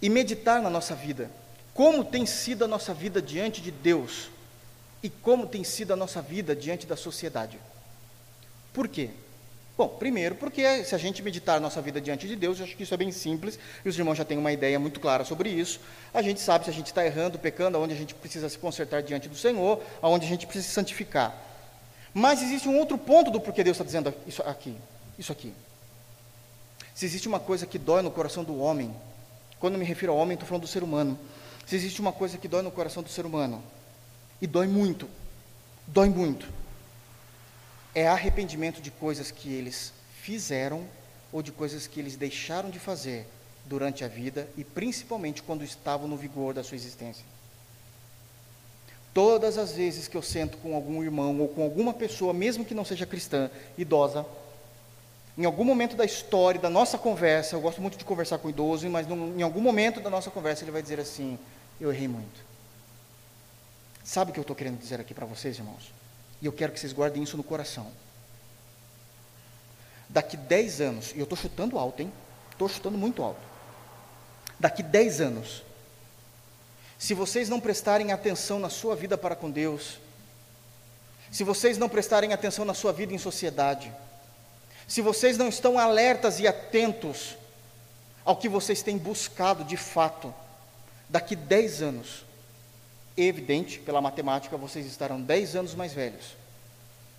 e meditar na nossa vida como tem sido a nossa vida diante de Deus e como tem sido a nossa vida diante da sociedade. Por quê? Bom, primeiro, porque se a gente meditar a nossa vida diante de Deus, eu acho que isso é bem simples, e os irmãos já têm uma ideia muito clara sobre isso. A gente sabe se a gente está errando, pecando, aonde a gente precisa se consertar diante do Senhor, aonde a gente precisa se santificar. Mas existe um outro ponto do porquê Deus está dizendo isso aqui. Isso aqui. Se existe uma coisa que dói no coração do homem, quando me refiro ao homem, estou falando do ser humano. Se existe uma coisa que dói no coração do ser humano, e dói muito, dói muito, é arrependimento de coisas que eles fizeram ou de coisas que eles deixaram de fazer durante a vida e principalmente quando estavam no vigor da sua existência. Todas as vezes que eu sento com algum irmão ou com alguma pessoa, mesmo que não seja cristã, idosa, em algum momento da história, da nossa conversa, eu gosto muito de conversar com o idoso, mas num, em algum momento da nossa conversa ele vai dizer assim: Eu errei muito. Sabe o que eu estou querendo dizer aqui para vocês, irmãos? E eu quero que vocês guardem isso no coração. Daqui 10 anos, e eu estou chutando alto, hein? Estou chutando muito alto. Daqui 10 anos, se vocês não prestarem atenção na sua vida para com Deus, se vocês não prestarem atenção na sua vida em sociedade, se vocês não estão alertas e atentos ao que vocês têm buscado de fato, daqui 10 anos, evidente, pela matemática, vocês estarão 10 anos mais velhos.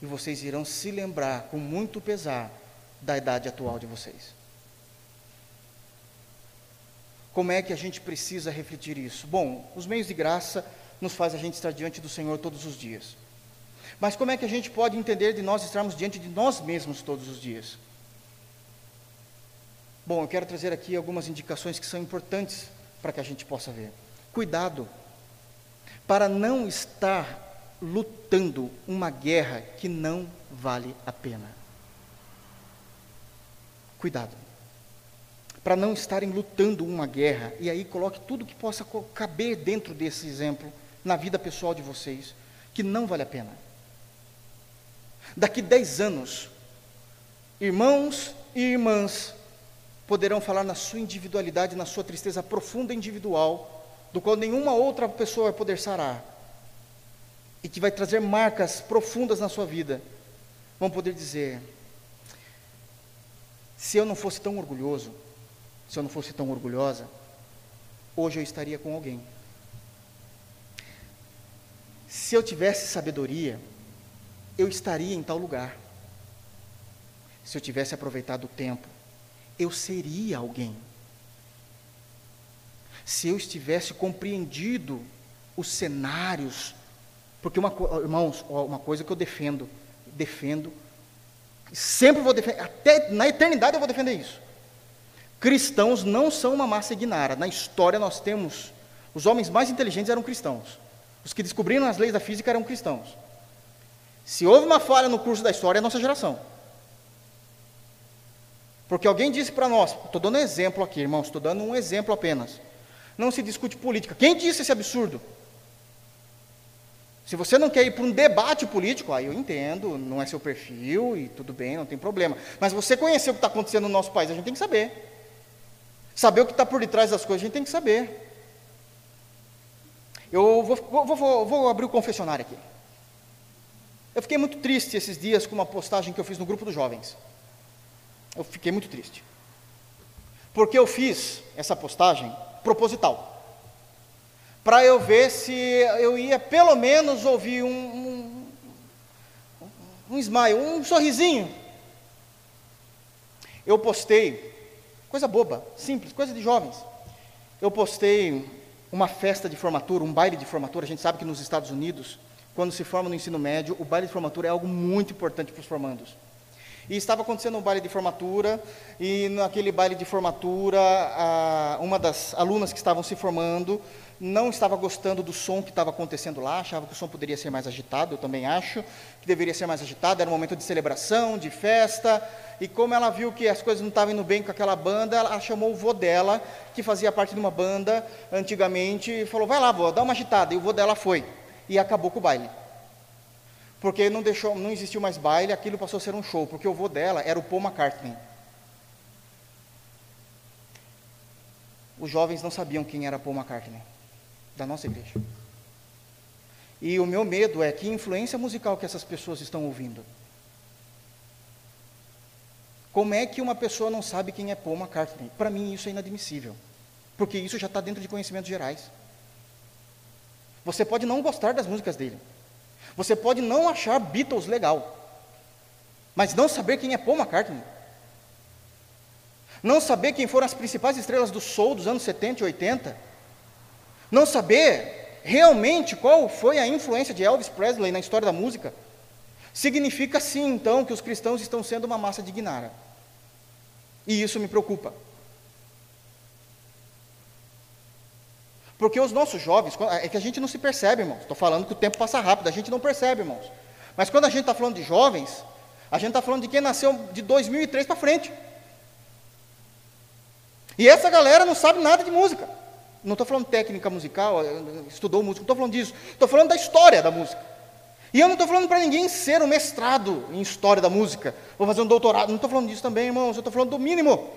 E vocês irão se lembrar com muito pesar da idade atual de vocês. Como é que a gente precisa refletir isso? Bom, os meios de graça nos faz a gente estar diante do Senhor todos os dias. Mas como é que a gente pode entender de nós estarmos diante de nós mesmos todos os dias? Bom, eu quero trazer aqui algumas indicações que são importantes para que a gente possa ver. Cuidado para não estar lutando uma guerra que não vale a pena. Cuidado. Para não estarem lutando uma guerra, e aí coloque tudo que possa caber dentro desse exemplo, na vida pessoal de vocês, que não vale a pena. Daqui dez anos, irmãos e irmãs poderão falar na sua individualidade, na sua tristeza profunda individual, do qual nenhuma outra pessoa vai poder sarar, e que vai trazer marcas profundas na sua vida, vão poder dizer: se eu não fosse tão orgulhoso, se eu não fosse tão orgulhosa, hoje eu estaria com alguém. Se eu tivesse sabedoria, eu estaria em tal lugar. Se eu tivesse aproveitado o tempo, eu seria alguém. Se eu estivesse compreendido os cenários, porque uma, irmãos, uma coisa que eu defendo, defendo, sempre vou defender, até na eternidade eu vou defender isso. Cristãos não são uma massa ignara. Na história nós temos os homens mais inteligentes eram cristãos. Os que descobriram as leis da física eram cristãos. Se houve uma falha no curso da história, é a nossa geração. Porque alguém disse para nós, estou dando um exemplo aqui, irmãos, estou dando um exemplo apenas. Não se discute política. Quem disse esse absurdo? Se você não quer ir para um debate político, aí eu entendo, não é seu perfil e tudo bem, não tem problema. Mas você conhecer o que está acontecendo no nosso país, a gente tem que saber. Saber o que está por detrás das coisas, a gente tem que saber. Eu vou, vou, vou, vou abrir o confessionário aqui. Eu fiquei muito triste esses dias com uma postagem que eu fiz no grupo dos jovens. Eu fiquei muito triste. Porque eu fiz essa postagem proposital. Para eu ver se eu ia pelo menos ouvir um, um, um smile, um sorrisinho. Eu postei, coisa boba, simples, coisa de jovens. Eu postei uma festa de formatura, um baile de formatura. A gente sabe que nos Estados Unidos quando se forma no ensino médio, o baile de formatura é algo muito importante para os formandos. E estava acontecendo um baile de formatura, e naquele baile de formatura, a, uma das alunas que estavam se formando não estava gostando do som que estava acontecendo lá, achava que o som poderia ser mais agitado, eu também acho, que deveria ser mais agitado, era um momento de celebração, de festa, e como ela viu que as coisas não estavam indo bem com aquela banda, ela chamou o vô dela, que fazia parte de uma banda antigamente, e falou, vai lá, vô, dá uma agitada, e o vô dela foi e acabou com o baile. Porque não, deixou, não existiu mais baile, aquilo passou a ser um show, porque o vô dela era o Paul McCartney. Os jovens não sabiam quem era Paul McCartney, da nossa igreja. E o meu medo é que influência musical que essas pessoas estão ouvindo. Como é que uma pessoa não sabe quem é Paul McCartney? Para mim isso é inadmissível, porque isso já está dentro de conhecimentos gerais. Você pode não gostar das músicas dele. Você pode não achar Beatles legal. Mas não saber quem é Paul McCartney. Não saber quem foram as principais estrelas do soul dos anos 70 e 80. Não saber realmente qual foi a influência de Elvis Presley na história da música. Significa sim, então, que os cristãos estão sendo uma massa de guinara. E isso me preocupa. Porque os nossos jovens, é que a gente não se percebe, irmãos. Estou falando que o tempo passa rápido, a gente não percebe, irmãos. Mas quando a gente está falando de jovens, a gente está falando de quem nasceu de 2003 para frente. E essa galera não sabe nada de música. Não estou falando técnica musical, estudou música, não estou falando disso. Estou falando da história da música. E eu não estou falando para ninguém ser um mestrado em história da música, vou fazer um doutorado. Não estou falando disso também, irmãos. Eu estou falando do mínimo.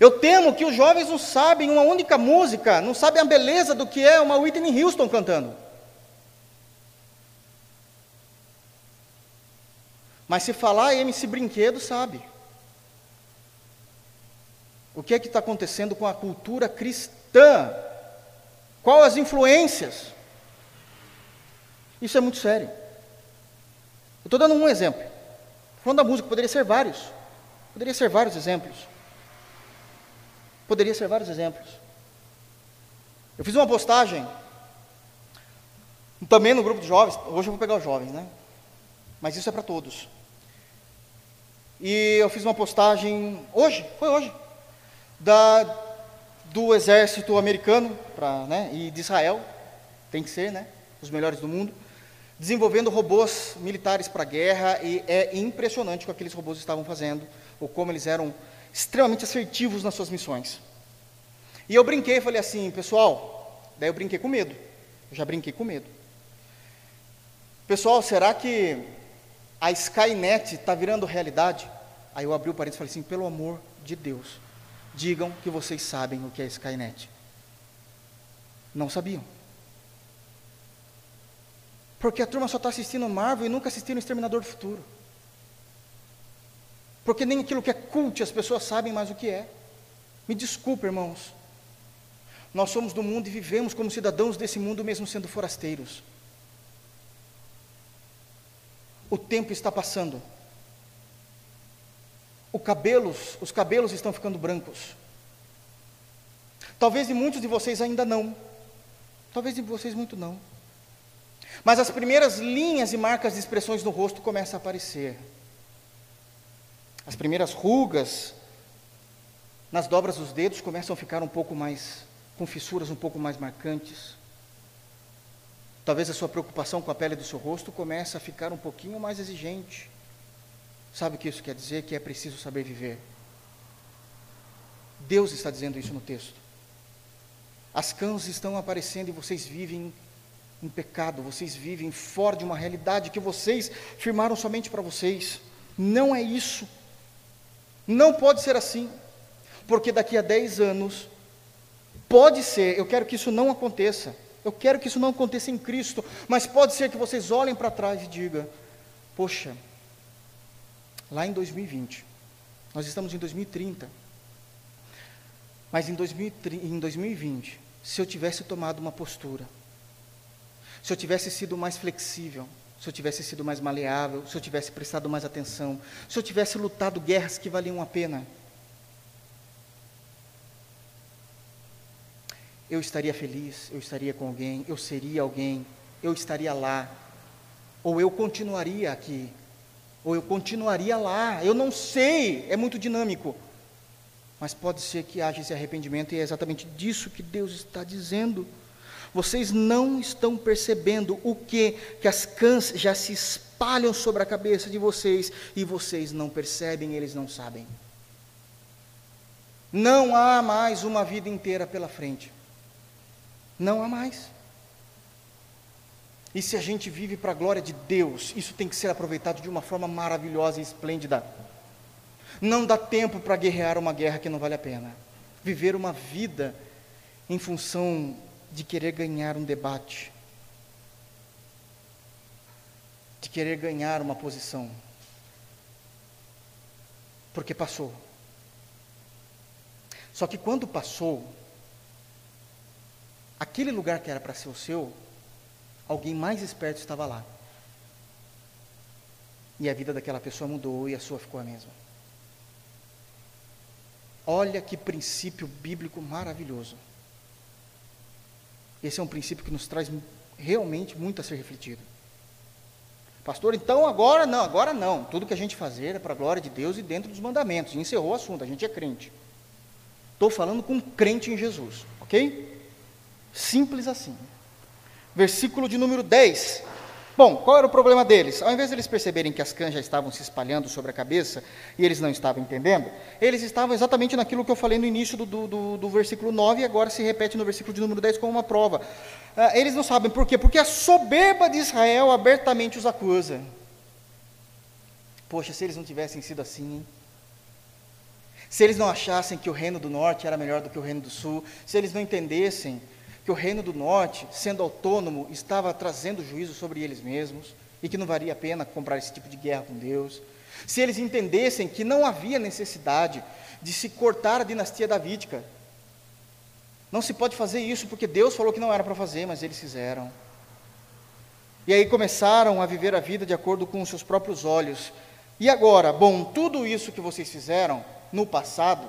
Eu temo que os jovens não sabem uma única música, não sabem a beleza do que é uma Whitney Houston cantando. Mas se falar MC Brinquedo, sabe. O que é que está acontecendo com a cultura cristã? Qual as influências? Isso é muito sério. Eu estou dando um exemplo. Falando da música, poderia ser vários. Poderia ser vários exemplos. Poderia ser vários exemplos. Eu fiz uma postagem, também no grupo de jovens, hoje eu vou pegar os jovens, né? Mas isso é para todos. E eu fiz uma postagem hoje, foi hoje, da, do exército americano pra, né, e de Israel, tem que ser, né? Os melhores do mundo, desenvolvendo robôs militares para guerra, e é impressionante o que aqueles robôs estavam fazendo, ou como eles eram extremamente assertivos nas suas missões. E eu brinquei, falei assim, pessoal, daí eu brinquei com medo. Eu já brinquei com medo. Pessoal, será que a Skynet está virando realidade? Aí eu abri o parênteses e falei assim, pelo amor de Deus, digam que vocês sabem o que é Skynet. Não sabiam. Porque a turma só está assistindo Marvel e nunca assistindo Exterminador do Futuro. Porque nem aquilo que é cult as pessoas sabem mais o que é. Me desculpe, irmãos. Nós somos do mundo e vivemos como cidadãos desse mundo, mesmo sendo forasteiros. O tempo está passando. Cabelos, os cabelos estão ficando brancos. Talvez de muitos de vocês ainda não. Talvez de vocês muito não. Mas as primeiras linhas e marcas de expressões no rosto começam a aparecer. As primeiras rugas nas dobras dos dedos começam a ficar um pouco mais, com fissuras um pouco mais marcantes. Talvez a sua preocupação com a pele do seu rosto comece a ficar um pouquinho mais exigente. Sabe o que isso quer dizer? Que é preciso saber viver. Deus está dizendo isso no texto. As cães estão aparecendo e vocês vivem em pecado, vocês vivem fora de uma realidade que vocês firmaram somente para vocês. Não é isso. Não pode ser assim. Porque daqui a 10 anos, pode ser, eu quero que isso não aconteça. Eu quero que isso não aconteça em Cristo, mas pode ser que vocês olhem para trás e digam: Poxa, lá em 2020, nós estamos em 2030, mas em, 2030, em 2020, se eu tivesse tomado uma postura, se eu tivesse sido mais flexível, se eu tivesse sido mais maleável, se eu tivesse prestado mais atenção, se eu tivesse lutado guerras que valiam a pena, eu estaria feliz, eu estaria com alguém, eu seria alguém, eu estaria lá, ou eu continuaria aqui, ou eu continuaria lá, eu não sei, é muito dinâmico, mas pode ser que haja esse arrependimento e é exatamente disso que Deus está dizendo. Vocês não estão percebendo o que que as cãs já se espalham sobre a cabeça de vocês e vocês não percebem, eles não sabem. Não há mais uma vida inteira pela frente. Não há mais. E se a gente vive para a glória de Deus, isso tem que ser aproveitado de uma forma maravilhosa e esplêndida. Não dá tempo para guerrear uma guerra que não vale a pena. Viver uma vida em função de querer ganhar um debate, de querer ganhar uma posição, porque passou. Só que quando passou, aquele lugar que era para ser o seu, alguém mais esperto estava lá. E a vida daquela pessoa mudou e a sua ficou a mesma. Olha que princípio bíblico maravilhoso. Esse é um princípio que nos traz realmente muito a ser refletido. Pastor, então agora não, agora não. Tudo que a gente fazer é para a glória de Deus e dentro dos mandamentos. E encerrou o assunto, a gente é crente. Estou falando com um crente em Jesus, ok? Simples assim. Versículo de número 10. Bom, qual era o problema deles? Ao invés de eles perceberem que as cães já estavam se espalhando sobre a cabeça e eles não estavam entendendo, eles estavam exatamente naquilo que eu falei no início do, do, do versículo 9 e agora se repete no versículo de número 10 como uma prova. Ah, eles não sabem por quê? Porque a soberba de Israel abertamente os acusa. Poxa, se eles não tivessem sido assim, hein? se eles não achassem que o reino do norte era melhor do que o reino do sul, se eles não entendessem que o reino do norte, sendo autônomo, estava trazendo juízo sobre eles mesmos e que não valia a pena comprar esse tipo de guerra com Deus. Se eles entendessem que não havia necessidade de se cortar a dinastia davídica, não se pode fazer isso porque Deus falou que não era para fazer, mas eles fizeram. E aí começaram a viver a vida de acordo com os seus próprios olhos. E agora, bom, tudo isso que vocês fizeram no passado,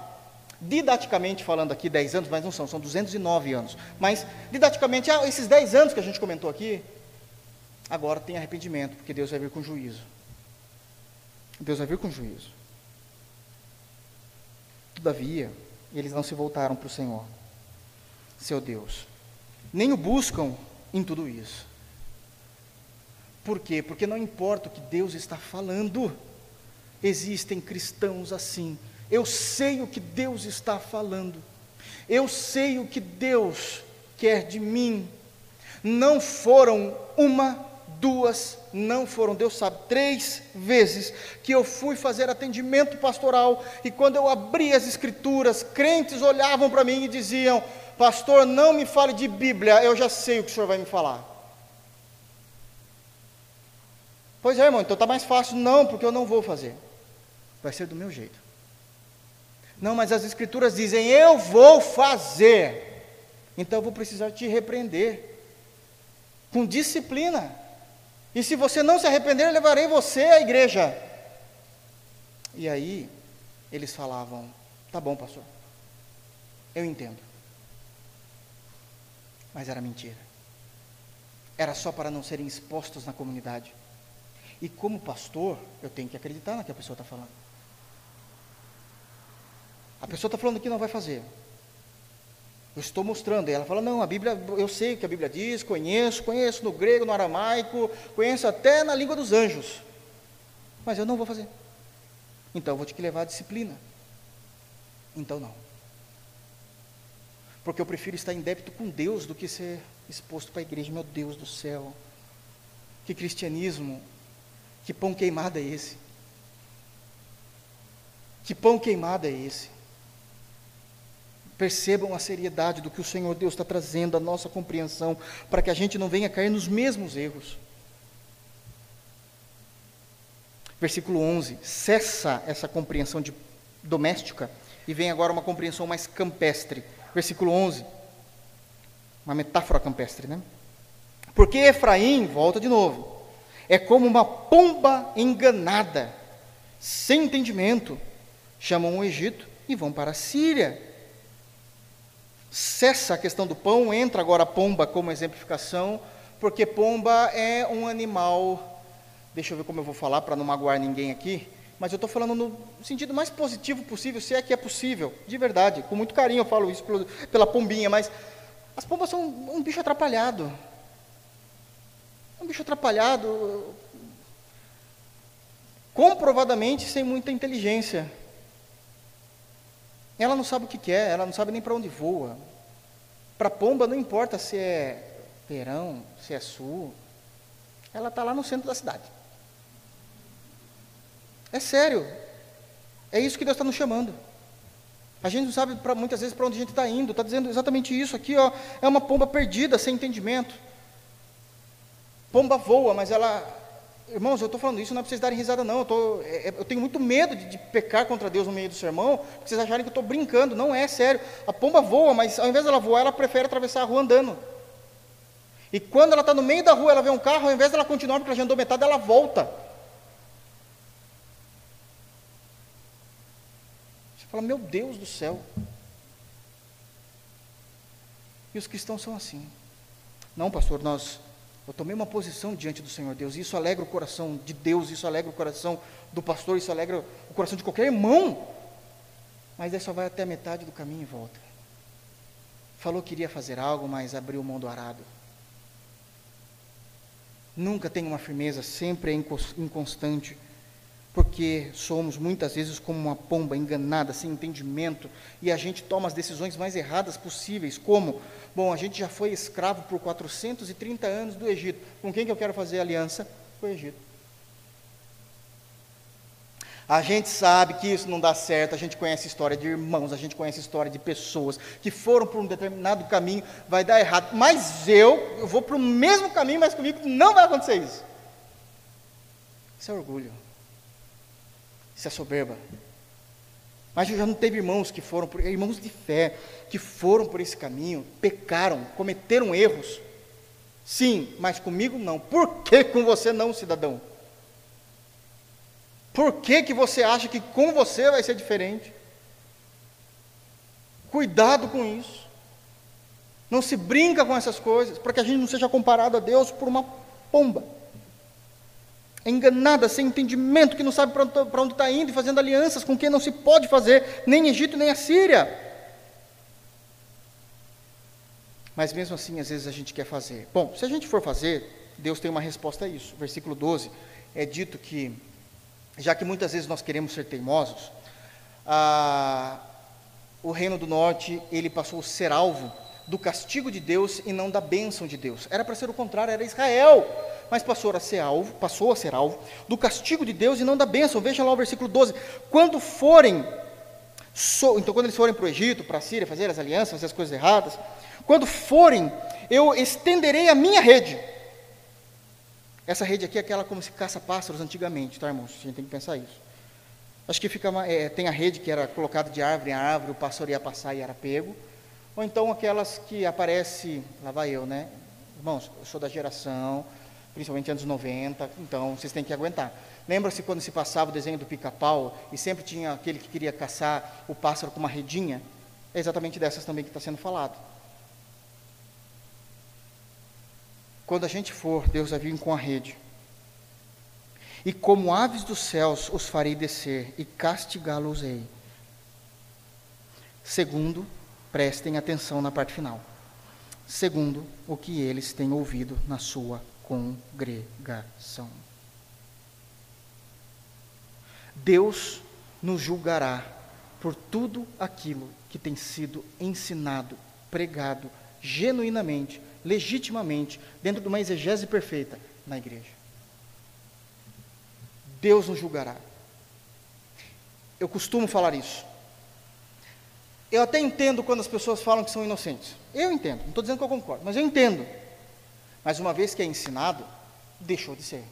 didaticamente falando aqui 10 anos, mas não são, são 209 anos. Mas didaticamente, ah, esses 10 anos que a gente comentou aqui, agora tem arrependimento, porque Deus vai vir com juízo. Deus vai vir com juízo. Todavia, eles não se voltaram para o Senhor, seu Deus, nem o buscam em tudo isso. Por quê? Porque não importa o que Deus está falando, existem cristãos assim eu sei o que Deus está falando. Eu sei o que Deus quer de mim. Não foram uma, duas, não foram, Deus sabe, três vezes que eu fui fazer atendimento pastoral e quando eu abri as escrituras, crentes olhavam para mim e diziam: Pastor, não me fale de Bíblia, eu já sei o que o senhor vai me falar. Pois é, irmão, então está mais fácil. Não, porque eu não vou fazer. Vai ser do meu jeito. Não, mas as Escrituras dizem: Eu vou fazer. Então eu vou precisar te repreender. Com disciplina. E se você não se arrepender, levarei você à igreja. E aí, eles falavam: Tá bom, pastor. Eu entendo. Mas era mentira. Era só para não serem expostos na comunidade. E como pastor, eu tenho que acreditar no que a pessoa está falando. A pessoa está falando que não vai fazer. Eu estou mostrando. E ela fala: Não, a Bíblia, eu sei o que a Bíblia diz, conheço, conheço no grego, no aramaico, conheço até na língua dos anjos. Mas eu não vou fazer. Então eu vou ter que levar a disciplina. Então não. Porque eu prefiro estar em débito com Deus do que ser exposto para a igreja. Meu Deus do céu. Que cristianismo. Que pão queimado é esse? Que pão queimado é esse? Percebam a seriedade do que o Senhor Deus está trazendo, a nossa compreensão, para que a gente não venha cair nos mesmos erros. Versículo 11: cessa essa compreensão de doméstica e vem agora uma compreensão mais campestre. Versículo 11, uma metáfora campestre, né? Porque Efraim, volta de novo, é como uma pomba enganada, sem entendimento, chamam o Egito e vão para a Síria cessa a questão do pão, entra agora a pomba como exemplificação, porque pomba é um animal, deixa eu ver como eu vou falar para não magoar ninguém aqui, mas eu estou falando no sentido mais positivo possível, se é que é possível, de verdade, com muito carinho eu falo isso pela pombinha, mas as pombas são um bicho atrapalhado, um bicho atrapalhado, comprovadamente sem muita inteligência. Ela não sabe o que quer, ela não sabe nem para onde voa. Para pomba não importa se é verão, se é sul, ela está lá no centro da cidade. É sério, é isso que Deus está nos chamando. A gente não sabe pra, muitas vezes para onde a gente está indo, está dizendo exatamente isso aqui, ó, é uma pomba perdida, sem entendimento. Pomba voa, mas ela Irmãos, eu estou falando isso não é para vocês darem risada, não. Eu, tô, é, é, eu tenho muito medo de, de, pecar contra Deus no meio do sermão, porque vocês acharem que eu estou brincando. Não é sério. A pomba voa, mas ao invés dela voar, ela prefere atravessar a rua andando. E quando ela está no meio da rua, ela vê um carro, ao invés dela continuar, porque ela já andou metade, ela volta. Você fala, meu Deus do céu. E os cristãos são assim. Não, pastor, nós eu tomei uma posição diante do Senhor Deus, e isso alegra o coração de Deus, isso alegra o coração do pastor, isso alegra o coração de qualquer irmão. Mas aí só vai até a metade do caminho e volta. Falou que iria fazer algo, mas abriu mão do arado. Nunca tem uma firmeza, sempre é inconstante porque somos muitas vezes como uma pomba enganada, sem entendimento, e a gente toma as decisões mais erradas possíveis, como, bom, a gente já foi escravo por 430 anos do Egito, com quem que eu quero fazer aliança? Com o Egito. A gente sabe que isso não dá certo, a gente conhece história de irmãos, a gente conhece história de pessoas que foram por um determinado caminho, vai dar errado, mas eu, eu vou para o mesmo caminho, mas comigo não vai acontecer isso. Isso é orgulho. Isso é soberba. Mas já não teve irmãos que foram, por, irmãos de fé, que foram por esse caminho, pecaram, cometeram erros. Sim, mas comigo não. Por que com você não, cidadão? Por que, que você acha que com você vai ser diferente? Cuidado com isso. Não se brinca com essas coisas, para que a gente não seja comparado a Deus por uma pomba é enganada, sem entendimento, que não sabe para onde está indo e fazendo alianças com quem não se pode fazer, nem Egito, nem a Síria. Mas mesmo assim, às vezes a gente quer fazer. Bom, se a gente for fazer, Deus tem uma resposta a isso. Versículo 12 é dito que, já que muitas vezes nós queremos ser teimosos, ah, o reino do norte ele passou a ser alvo do castigo de Deus e não da bênção de Deus. Era para ser o contrário, era Israel mas passou a ser alvo, passou a ser alvo do castigo de Deus e não da bênção. Veja lá o versículo 12. Quando forem, so, então quando eles forem para o Egito, para a Síria, fazer as alianças, fazer as coisas erradas, quando forem, eu estenderei a minha rede. Essa rede aqui é aquela como se caça pássaros antigamente, tá, irmãos? A gente tem que pensar isso. Acho que fica é, tem a rede que era colocada de árvore em árvore, o pássaro ia passar e era pego. Ou então aquelas que aparece, lá vai eu, né? Irmãos, eu sou da geração principalmente anos 90, então vocês têm que aguentar. Lembra-se quando se passava o desenho do pica-pau e sempre tinha aquele que queria caçar o pássaro com uma redinha? É exatamente dessas também que está sendo falado. Quando a gente for, Deus vai vir com a rede. E como aves dos céus os farei descer e castigá-los-ei. Segundo, prestem atenção na parte final. Segundo, o que eles têm ouvido na sua congregação. Deus nos julgará por tudo aquilo que tem sido ensinado, pregado, genuinamente, legitimamente, dentro de uma exegese perfeita na igreja. Deus nos julgará. Eu costumo falar isso. Eu até entendo quando as pessoas falam que são inocentes. Eu entendo, não estou dizendo que eu concordo, mas eu entendo. Mas uma vez que é ensinado, deixou de ser.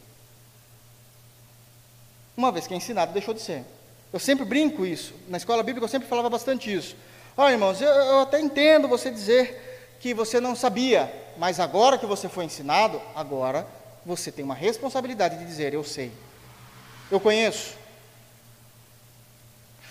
Uma vez que é ensinado, deixou de ser. Eu sempre brinco isso. Na escola bíblica eu sempre falava bastante isso. Olha, irmãos, eu, eu até entendo você dizer que você não sabia, mas agora que você foi ensinado, agora você tem uma responsabilidade de dizer: Eu sei, eu conheço.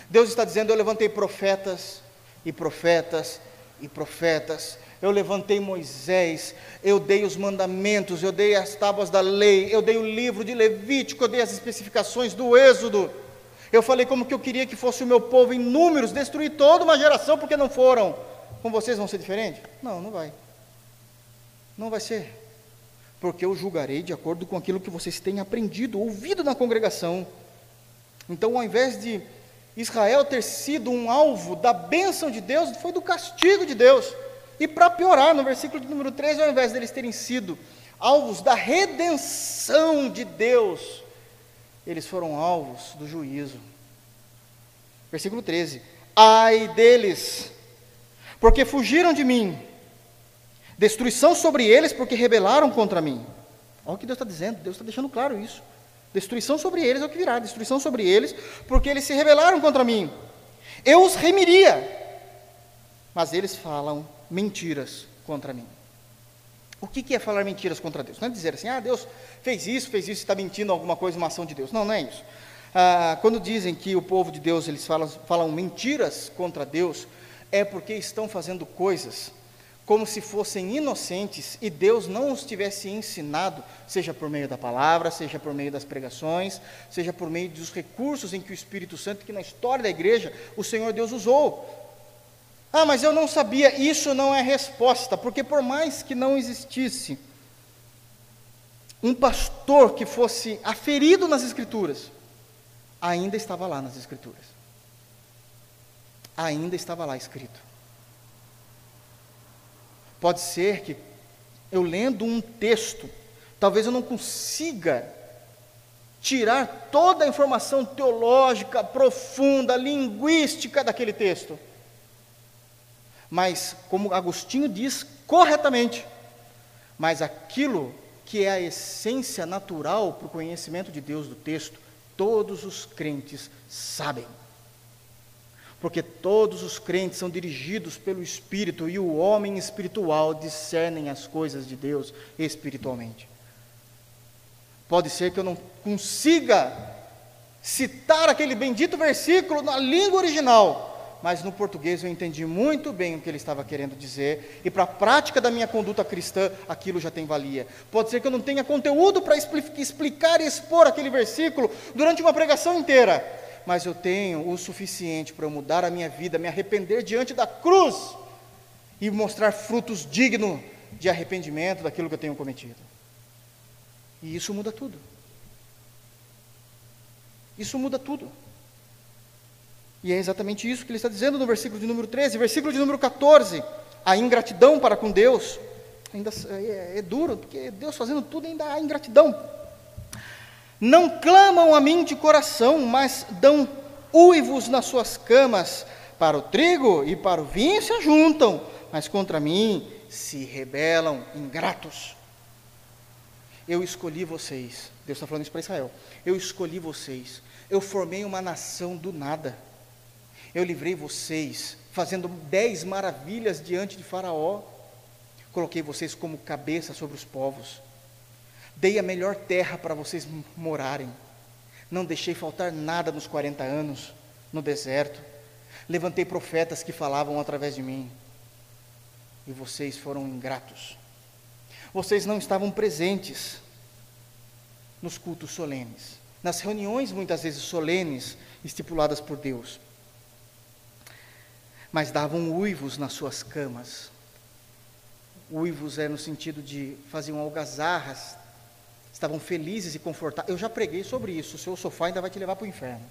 Deus está dizendo: Eu levantei profetas e profetas e profetas. Eu levantei Moisés, eu dei os mandamentos, eu dei as tábuas da lei, eu dei o livro de Levítico, eu dei as especificações do Êxodo. Eu falei como que eu queria que fosse o meu povo em números, destruir toda uma geração porque não foram. Com vocês vão ser diferente? Não, não vai. Não vai ser. Porque eu julgarei de acordo com aquilo que vocês têm aprendido, ouvido na congregação. Então, ao invés de Israel ter sido um alvo da bênção de Deus, foi do castigo de Deus. E para piorar, no versículo de número 13, ao invés deles terem sido alvos da redenção de Deus, eles foram alvos do juízo. Versículo 13: Ai deles, porque fugiram de mim, destruição sobre eles, porque rebelaram contra mim. Olha o que Deus está dizendo, Deus está deixando claro isso. Destruição sobre eles é o que virá, destruição sobre eles, porque eles se rebelaram contra mim. Eu os remiria, mas eles falam mentiras contra mim. O que, é falar mentiras contra Deus? Não é dizer assim, ah, Deus fez isso, fez isso, está mentindo alguma coisa, uma ação de Deus. Não, não é isso. Ah, quando dizem que o povo de Deus eles falam, falam mentiras contra Deus, é porque estão fazendo coisas como se fossem inocentes e Deus não os tivesse ensinado, seja por meio da palavra, seja por meio das pregações, seja por meio dos recursos em que o Espírito Santo, que na história da igreja, o Senhor Deus usou ah, mas eu não sabia. Isso não é resposta, porque por mais que não existisse um pastor que fosse aferido nas Escrituras, ainda estava lá nas Escrituras. Ainda estava lá escrito. Pode ser que eu lendo um texto, talvez eu não consiga tirar toda a informação teológica profunda, linguística daquele texto mas, como Agostinho diz corretamente, mas aquilo que é a essência natural para o conhecimento de Deus do texto, todos os crentes sabem. Porque todos os crentes são dirigidos pelo Espírito e o homem espiritual discernem as coisas de Deus espiritualmente. Pode ser que eu não consiga citar aquele bendito versículo na língua original, mas no português eu entendi muito bem o que ele estava querendo dizer, e para a prática da minha conduta cristã, aquilo já tem valia. Pode ser que eu não tenha conteúdo para explicar e expor aquele versículo durante uma pregação inteira, mas eu tenho o suficiente para mudar a minha vida, me arrepender diante da cruz e mostrar frutos dignos de arrependimento daquilo que eu tenho cometido. E isso muda tudo. Isso muda tudo. E é exatamente isso que ele está dizendo no versículo de número 13. Versículo de número 14. A ingratidão para com Deus. Ainda é, é duro, porque Deus fazendo tudo ainda há ingratidão. Não clamam a mim de coração, mas dão uivos nas suas camas. Para o trigo e para o vinho se ajuntam, mas contra mim se rebelam ingratos. Eu escolhi vocês. Deus está falando isso para Israel. Eu escolhi vocês. Eu formei uma nação do nada. Eu livrei vocês, fazendo dez maravilhas diante de Faraó. Coloquei vocês como cabeça sobre os povos. Dei a melhor terra para vocês morarem. Não deixei faltar nada nos 40 anos no deserto. Levantei profetas que falavam através de mim. E vocês foram ingratos. Vocês não estavam presentes nos cultos solenes, nas reuniões muitas vezes solenes estipuladas por Deus. Mas davam uivos nas suas camas. Uivos é no sentido de faziam algazarras, estavam felizes e confortáveis. Eu já preguei sobre isso. O seu sofá ainda vai te levar para o inferno.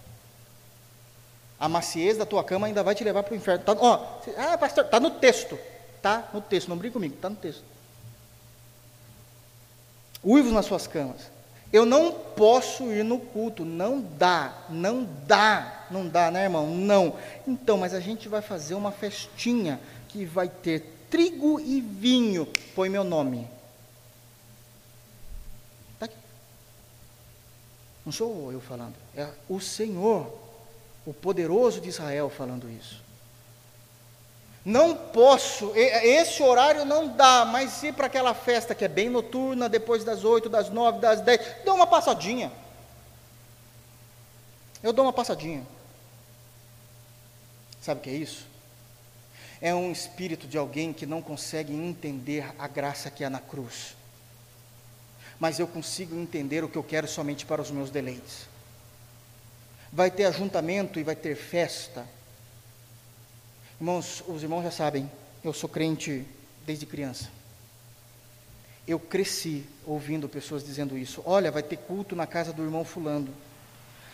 A maciez da tua cama ainda vai te levar para o inferno. Tá, ó, ah, pastor, está no texto. Tá no texto, não brinque comigo, está no texto. Uivos nas suas camas. Eu não posso ir no culto, não dá, não dá, não dá, né, irmão? Não. Então, mas a gente vai fazer uma festinha que vai ter trigo e vinho. Põe meu nome. Está aqui. Não sou eu falando, é o Senhor, o poderoso de Israel falando isso. Não posso, esse horário não dá, mas ir para aquela festa que é bem noturna, depois das oito, das nove, das dez, dou uma passadinha. Eu dou uma passadinha. Sabe o que é isso? É um espírito de alguém que não consegue entender a graça que há na cruz. Mas eu consigo entender o que eu quero somente para os meus deleites. Vai ter ajuntamento e vai ter festa Irmãos, os irmãos já sabem, eu sou crente desde criança. Eu cresci ouvindo pessoas dizendo isso. Olha, vai ter culto na casa do irmão Fulano.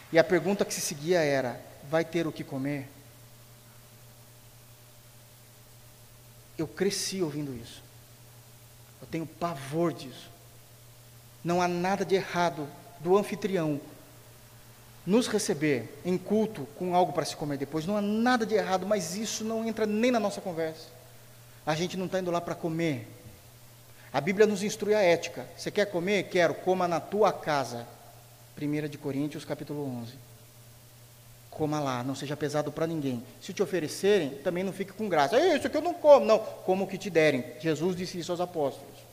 E a pergunta que se seguia era: vai ter o que comer? Eu cresci ouvindo isso. Eu tenho pavor disso. Não há nada de errado do anfitrião nos receber em culto com algo para se comer depois, não há nada de errado, mas isso não entra nem na nossa conversa. A gente não está indo lá para comer. A Bíblia nos instrui a ética. Você quer comer? Quero, coma na tua casa. 1 de Coríntios, capítulo 11. Coma lá, não seja pesado para ninguém. Se te oferecerem, também não fique com graça. É isso que eu não como. Não, como o que te derem. Jesus disse isso aos apóstolos.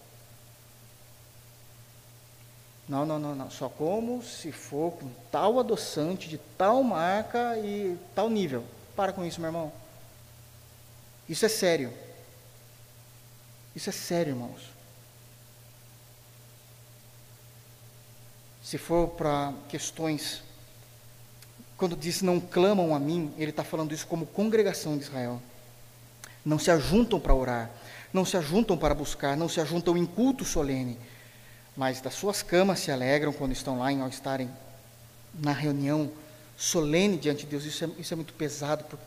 Não, não, não, não. Só como se for com tal adoçante, de tal marca e tal nível. Para com isso, meu irmão. Isso é sério. Isso é sério, irmãos. Se for para questões, quando diz não clamam a mim, ele está falando isso como congregação de Israel. Não se ajuntam para orar, não se ajuntam para buscar, não se ajuntam em culto solene mas das suas camas se alegram quando estão lá, ao estarem na reunião solene diante de Deus. Isso é, isso é muito pesado, porque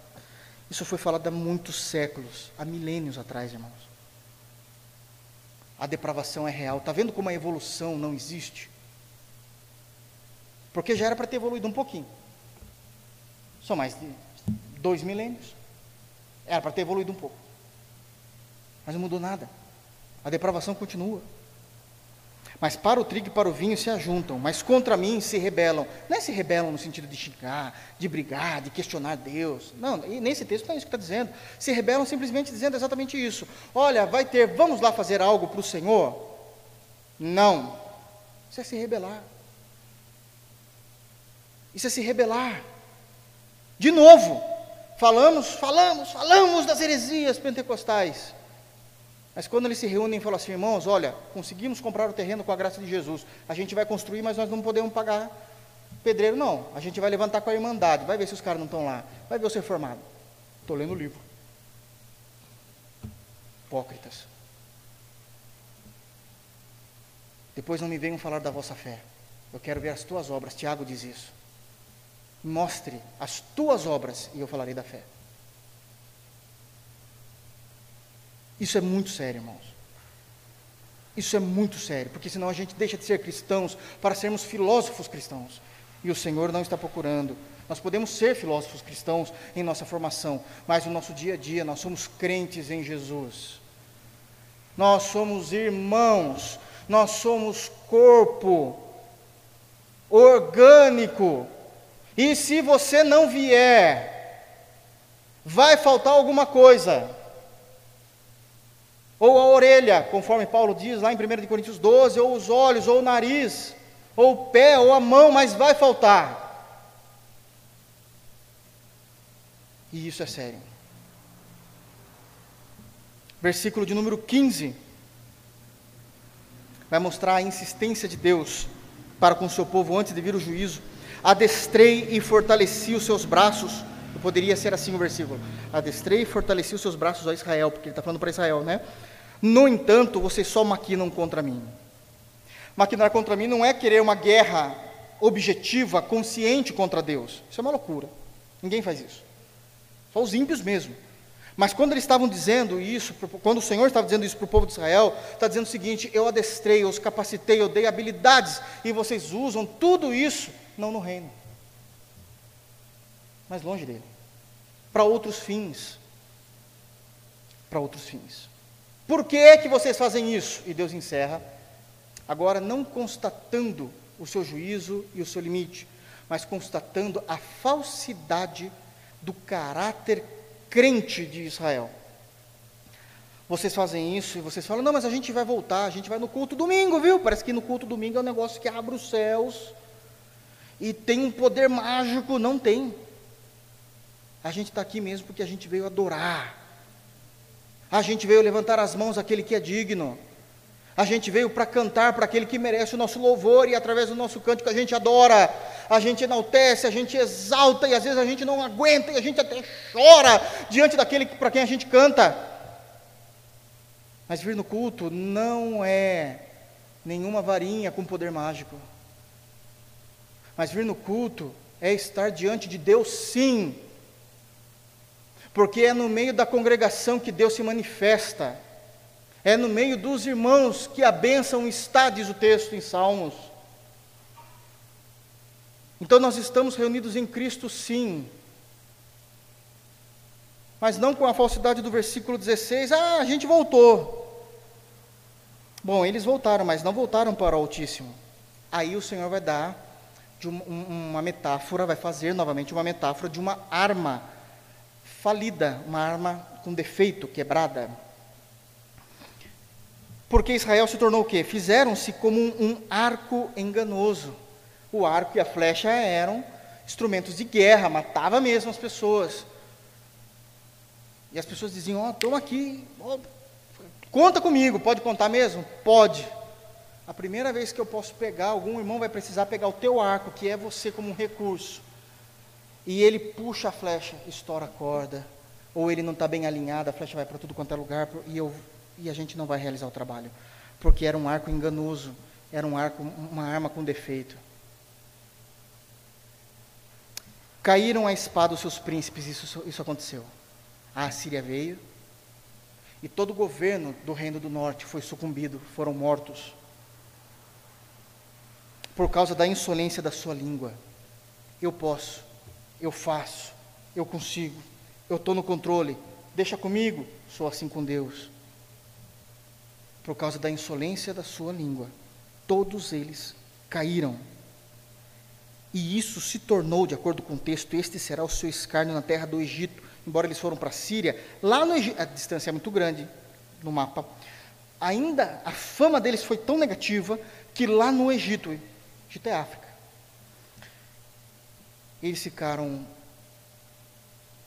isso foi falado há muitos séculos, há milênios atrás, irmãos. A depravação é real. Está vendo como a evolução não existe? Porque já era para ter evoluído um pouquinho. São mais de dois milênios. Era para ter evoluído um pouco. Mas não mudou nada. A depravação continua. Mas para o trigo e para o vinho se ajuntam, mas contra mim se rebelam. Não é se rebelam no sentido de xingar, de brigar, de questionar Deus. Não, e nesse texto não é isso que está dizendo. Se rebelam simplesmente dizendo exatamente isso. Olha, vai ter, vamos lá fazer algo para o Senhor? Não. Isso é se rebelar. Isso é se rebelar. De novo, falamos, falamos, falamos das heresias pentecostais. Mas quando eles se reúnem e falam assim, irmãos, olha, conseguimos comprar o terreno com a graça de Jesus, a gente vai construir, mas nós não podemos pagar pedreiro, não. A gente vai levantar com a irmandade, vai ver se os caras não estão lá, vai ver ser formado. Estou lendo o livro. Hipócritas. Depois não me venham falar da vossa fé. Eu quero ver as tuas obras. Tiago diz isso. Mostre as tuas obras e eu falarei da fé. Isso é muito sério, irmãos. Isso é muito sério, porque senão a gente deixa de ser cristãos para sermos filósofos cristãos. E o Senhor não está procurando. Nós podemos ser filósofos cristãos em nossa formação, mas no nosso dia a dia nós somos crentes em Jesus. Nós somos irmãos, nós somos corpo orgânico. E se você não vier, vai faltar alguma coisa orelha, conforme Paulo diz lá em 1 Coríntios 12, ou os olhos, ou o nariz, ou o pé, ou a mão, mas vai faltar. E isso é sério. Versículo de número 15. vai mostrar a insistência de Deus para com o seu povo antes de vir o juízo. Adestrei e fortaleci os seus braços. Poderia ser assim o versículo. Adestrei e fortaleci os seus braços a Israel, porque ele está falando para Israel, né? No entanto, vocês só maquinam contra mim. Maquinar contra mim não é querer uma guerra objetiva, consciente contra Deus. Isso é uma loucura. Ninguém faz isso. Só os ímpios mesmo. Mas quando eles estavam dizendo isso, quando o Senhor estava dizendo isso para o povo de Israel, está dizendo o seguinte: eu adestrei, eu os capacitei, eu dei habilidades, e vocês usam tudo isso, não no reino, mas longe dele, para outros fins. Para outros fins. Por que, que vocês fazem isso? E Deus encerra, agora não constatando o seu juízo e o seu limite, mas constatando a falsidade do caráter crente de Israel. Vocês fazem isso e vocês falam, não, mas a gente vai voltar, a gente vai no culto domingo, viu? Parece que no culto domingo é um negócio que abre os céus e tem um poder mágico. Não tem. A gente está aqui mesmo porque a gente veio adorar. A gente veio levantar as mãos àquele que é digno. A gente veio para cantar para aquele que merece o nosso louvor e através do nosso cântico a gente adora, a gente enaltece, a gente exalta e às vezes a gente não aguenta e a gente até chora diante daquele para quem a gente canta. Mas vir no culto não é nenhuma varinha com poder mágico. Mas vir no culto é estar diante de Deus, sim, porque é no meio da congregação que Deus se manifesta. É no meio dos irmãos que a bênção está, diz o texto em Salmos. Então nós estamos reunidos em Cristo, sim. Mas não com a falsidade do versículo 16, ah, a gente voltou. Bom, eles voltaram, mas não voltaram para o Altíssimo. Aí o Senhor vai dar uma, metáfora, vai fazer novamente uma metáfora de uma arma falida, uma arma com defeito, quebrada. Porque Israel se tornou o quê? Fizeram-se como um, um, arco enganoso. O arco e a flecha eram instrumentos de guerra, matava mesmo as pessoas. E as pessoas diziam: Ó, oh, toma aqui, oh, conta comigo, pode contar mesmo? Pode. A primeira vez que eu posso pegar, algum irmão vai precisar pegar o teu arco, que é você como um recurso. E ele puxa a flecha, estoura a corda. Ou ele não está bem alinhado, a flecha vai para tudo quanto é lugar, e eu e a gente não vai realizar o trabalho, porque era um arco enganoso, era um arco, uma arma com defeito. Caíram a espada os seus príncipes, isso, isso aconteceu. A Assíria veio, e todo o governo do reino do norte foi sucumbido, foram mortos, por causa da insolência da sua língua. Eu posso, eu faço, eu consigo, eu estou no controle, deixa comigo, sou assim com Deus por causa da insolência da sua língua, todos eles caíram. E isso se tornou, de acordo com o texto, este será o seu escárnio na terra do Egito, embora eles foram para a Síria, lá no Egito, a distância é muito grande no mapa, ainda a fama deles foi tão negativa que lá no Egito, Egito é África, eles ficaram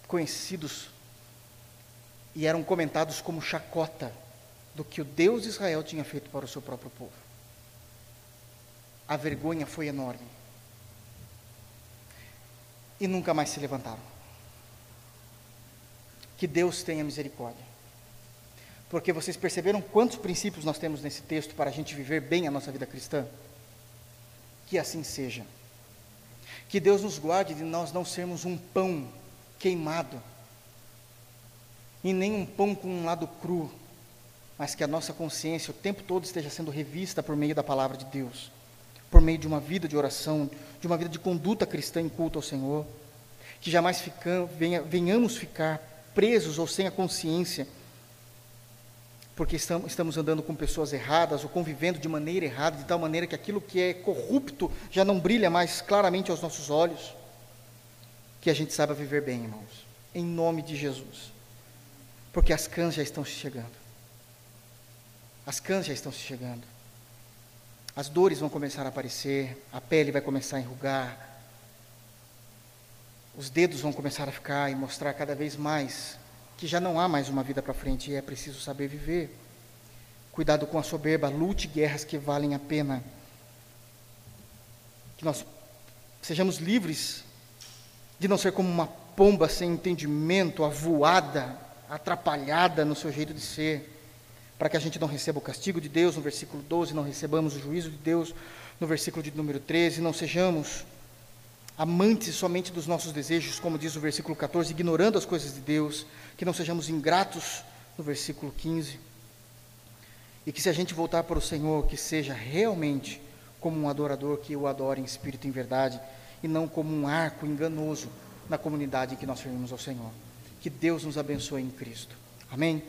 conhecidos e eram comentados como chacota do que o Deus de Israel tinha feito para o seu próprio povo. A vergonha foi enorme. E nunca mais se levantaram. Que Deus tenha misericórdia. Porque vocês perceberam quantos princípios nós temos nesse texto para a gente viver bem a nossa vida cristã? Que assim seja. Que Deus nos guarde de nós não sermos um pão queimado, e nem um pão com um lado cru, mas que a nossa consciência o tempo todo esteja sendo revista por meio da palavra de Deus, por meio de uma vida de oração, de uma vida de conduta cristã em culto ao Senhor, que jamais venha, venhamos ficar presos ou sem a consciência, porque estamos, andando com pessoas erradas ou convivendo de maneira errada, de tal maneira que aquilo que é corrupto já não brilha mais claramente aos nossos olhos. Que a gente saiba viver bem, irmãos, em nome de Jesus, porque as cães já estão chegando. As cães já estão se chegando. As dores vão começar a aparecer, a pele vai começar a enrugar, os dedos vão começar a ficar e mostrar cada vez mais que já não há mais uma vida para frente e é preciso saber viver. Cuidado com a soberba, lute guerras que valem a pena. Que nós sejamos livres de não ser como uma pomba sem entendimento, avoada, atrapalhada no seu jeito de ser, para que a gente não receba o castigo de Deus no versículo 12, não recebamos o juízo de Deus no versículo de número 13, não sejamos amantes somente dos nossos desejos, como diz o versículo 14, ignorando as coisas de Deus, que não sejamos ingratos no versículo 15. E que se a gente voltar para o Senhor, que seja realmente como um adorador que o adore em espírito e em verdade, e não como um arco enganoso na comunidade em que nós servimos ao Senhor. Que Deus nos abençoe em Cristo. Amém?